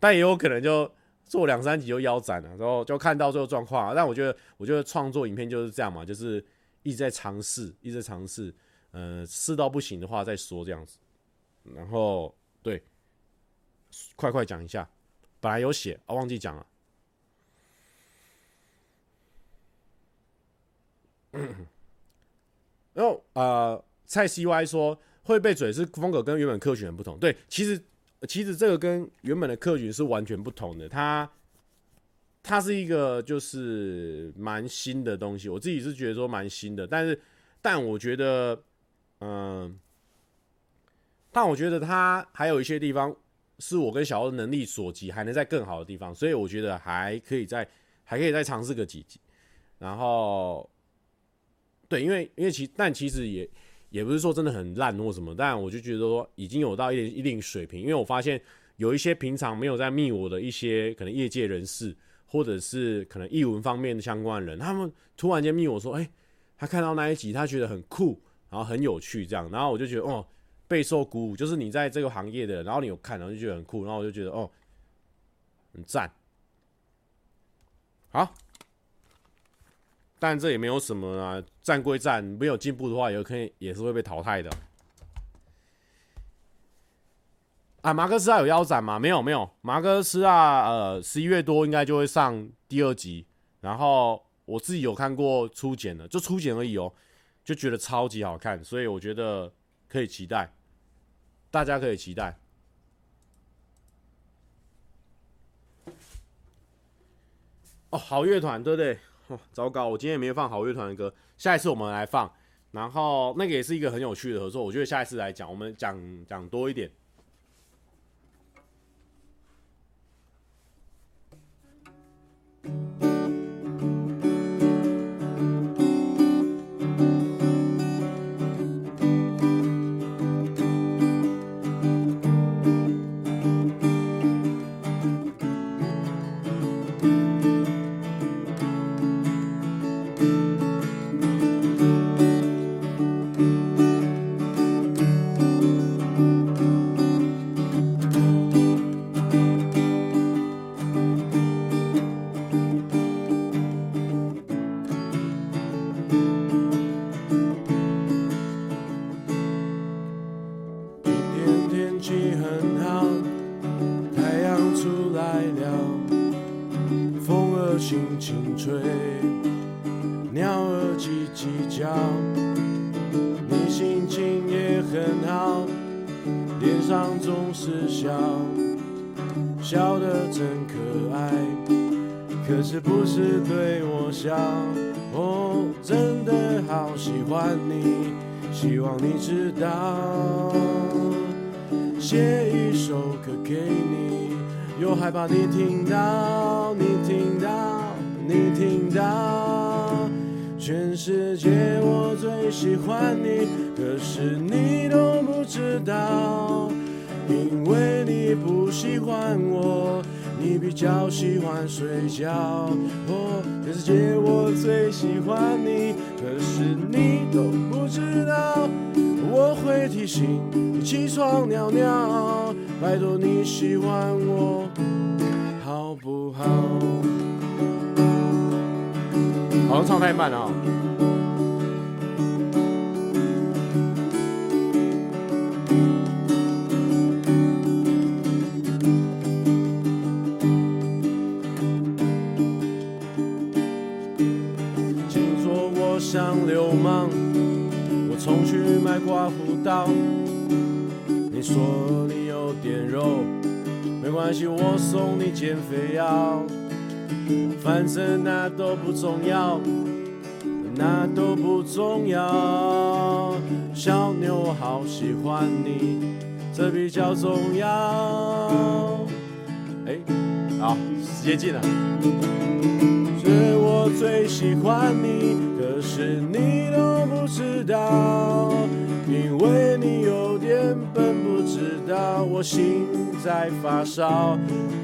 但也有可能就做两三集就腰斩了，然后就看到最后状况。但我觉得，我觉得创作影片就是这样嘛，就是一直在尝试，一直在尝试。呃，试到不行的话再说这样子。然后，对，快快讲一下，本来有写，啊，忘记讲了。然后，呃，蔡 CY 说会被嘴是风格跟原本客群很不同。对，其实。其实这个跟原本的客群是完全不同的，它它是一个就是蛮新的东西，我自己是觉得说蛮新的，但是但我觉得，嗯，但我觉得他还有一些地方是我跟小欧的能力所及，还能在更好的地方，所以我觉得还可以再还可以再尝试个几集，然后对，因为因为其但其实也。也不是说真的很烂或什么，但我就觉得说已经有到一定一定水平，因为我发现有一些平常没有在密我的一些可能业界人士，或者是可能译文方面的相关人，他们突然间密我说，哎，他看到那一集，他觉得很酷，然后很有趣这样，然后我就觉得哦，备受鼓舞，就是你在这个行业的，然后你有看，然后就觉得很酷，然后我就觉得哦，很赞。好，但这也没有什么啊，战归战，没有进步的话，有可能也是会被淘汰的。啊，马哥斯啊有腰斩吗？没有，没有。马哥斯啊呃，十一月多应该就会上第二集，然后我自己有看过初剪的，就初剪而已哦，就觉得超级好看，所以我觉得可以期待。大家可以期待。哦，好乐团，对不对？哦，糟糕，我今天也没有放好乐团的歌，下一次我们来放。然后那个也是一个很有趣的合作，我觉得下一次来讲，我们讲讲多一点。知道，写一首歌给你，又害怕你听到，你听到，你听到，全世界我最喜欢你，可是你都不知道，因为你不喜欢我，你比较喜欢睡觉。哦，全世界我最喜欢你，可是你都不知道，我会提醒你起床尿尿，拜托你喜欢我好。不好，好像唱太慢了。你说你有点肉。没关系，我送你减肥药，反正那都不重要，那都不重要。小妞，我好喜欢你，这比较重要。哎，好，时间近了。我最喜欢你，可是你都不知道，因为你有点笨，不知道我心。在发烧，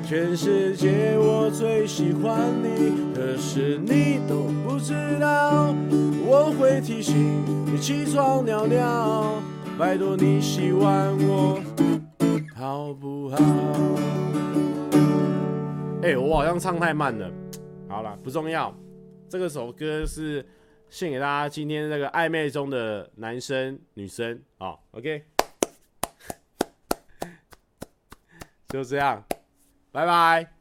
全世界我最喜欢你，可是你都不知道。我会提醒你起床尿尿，拜托你喜欢我，好不好？哎、我好像唱太慢了。好了，不重要。这个首歌是献给大家，今天这个暧昧中的男生女生啊。OK。就这样，拜拜。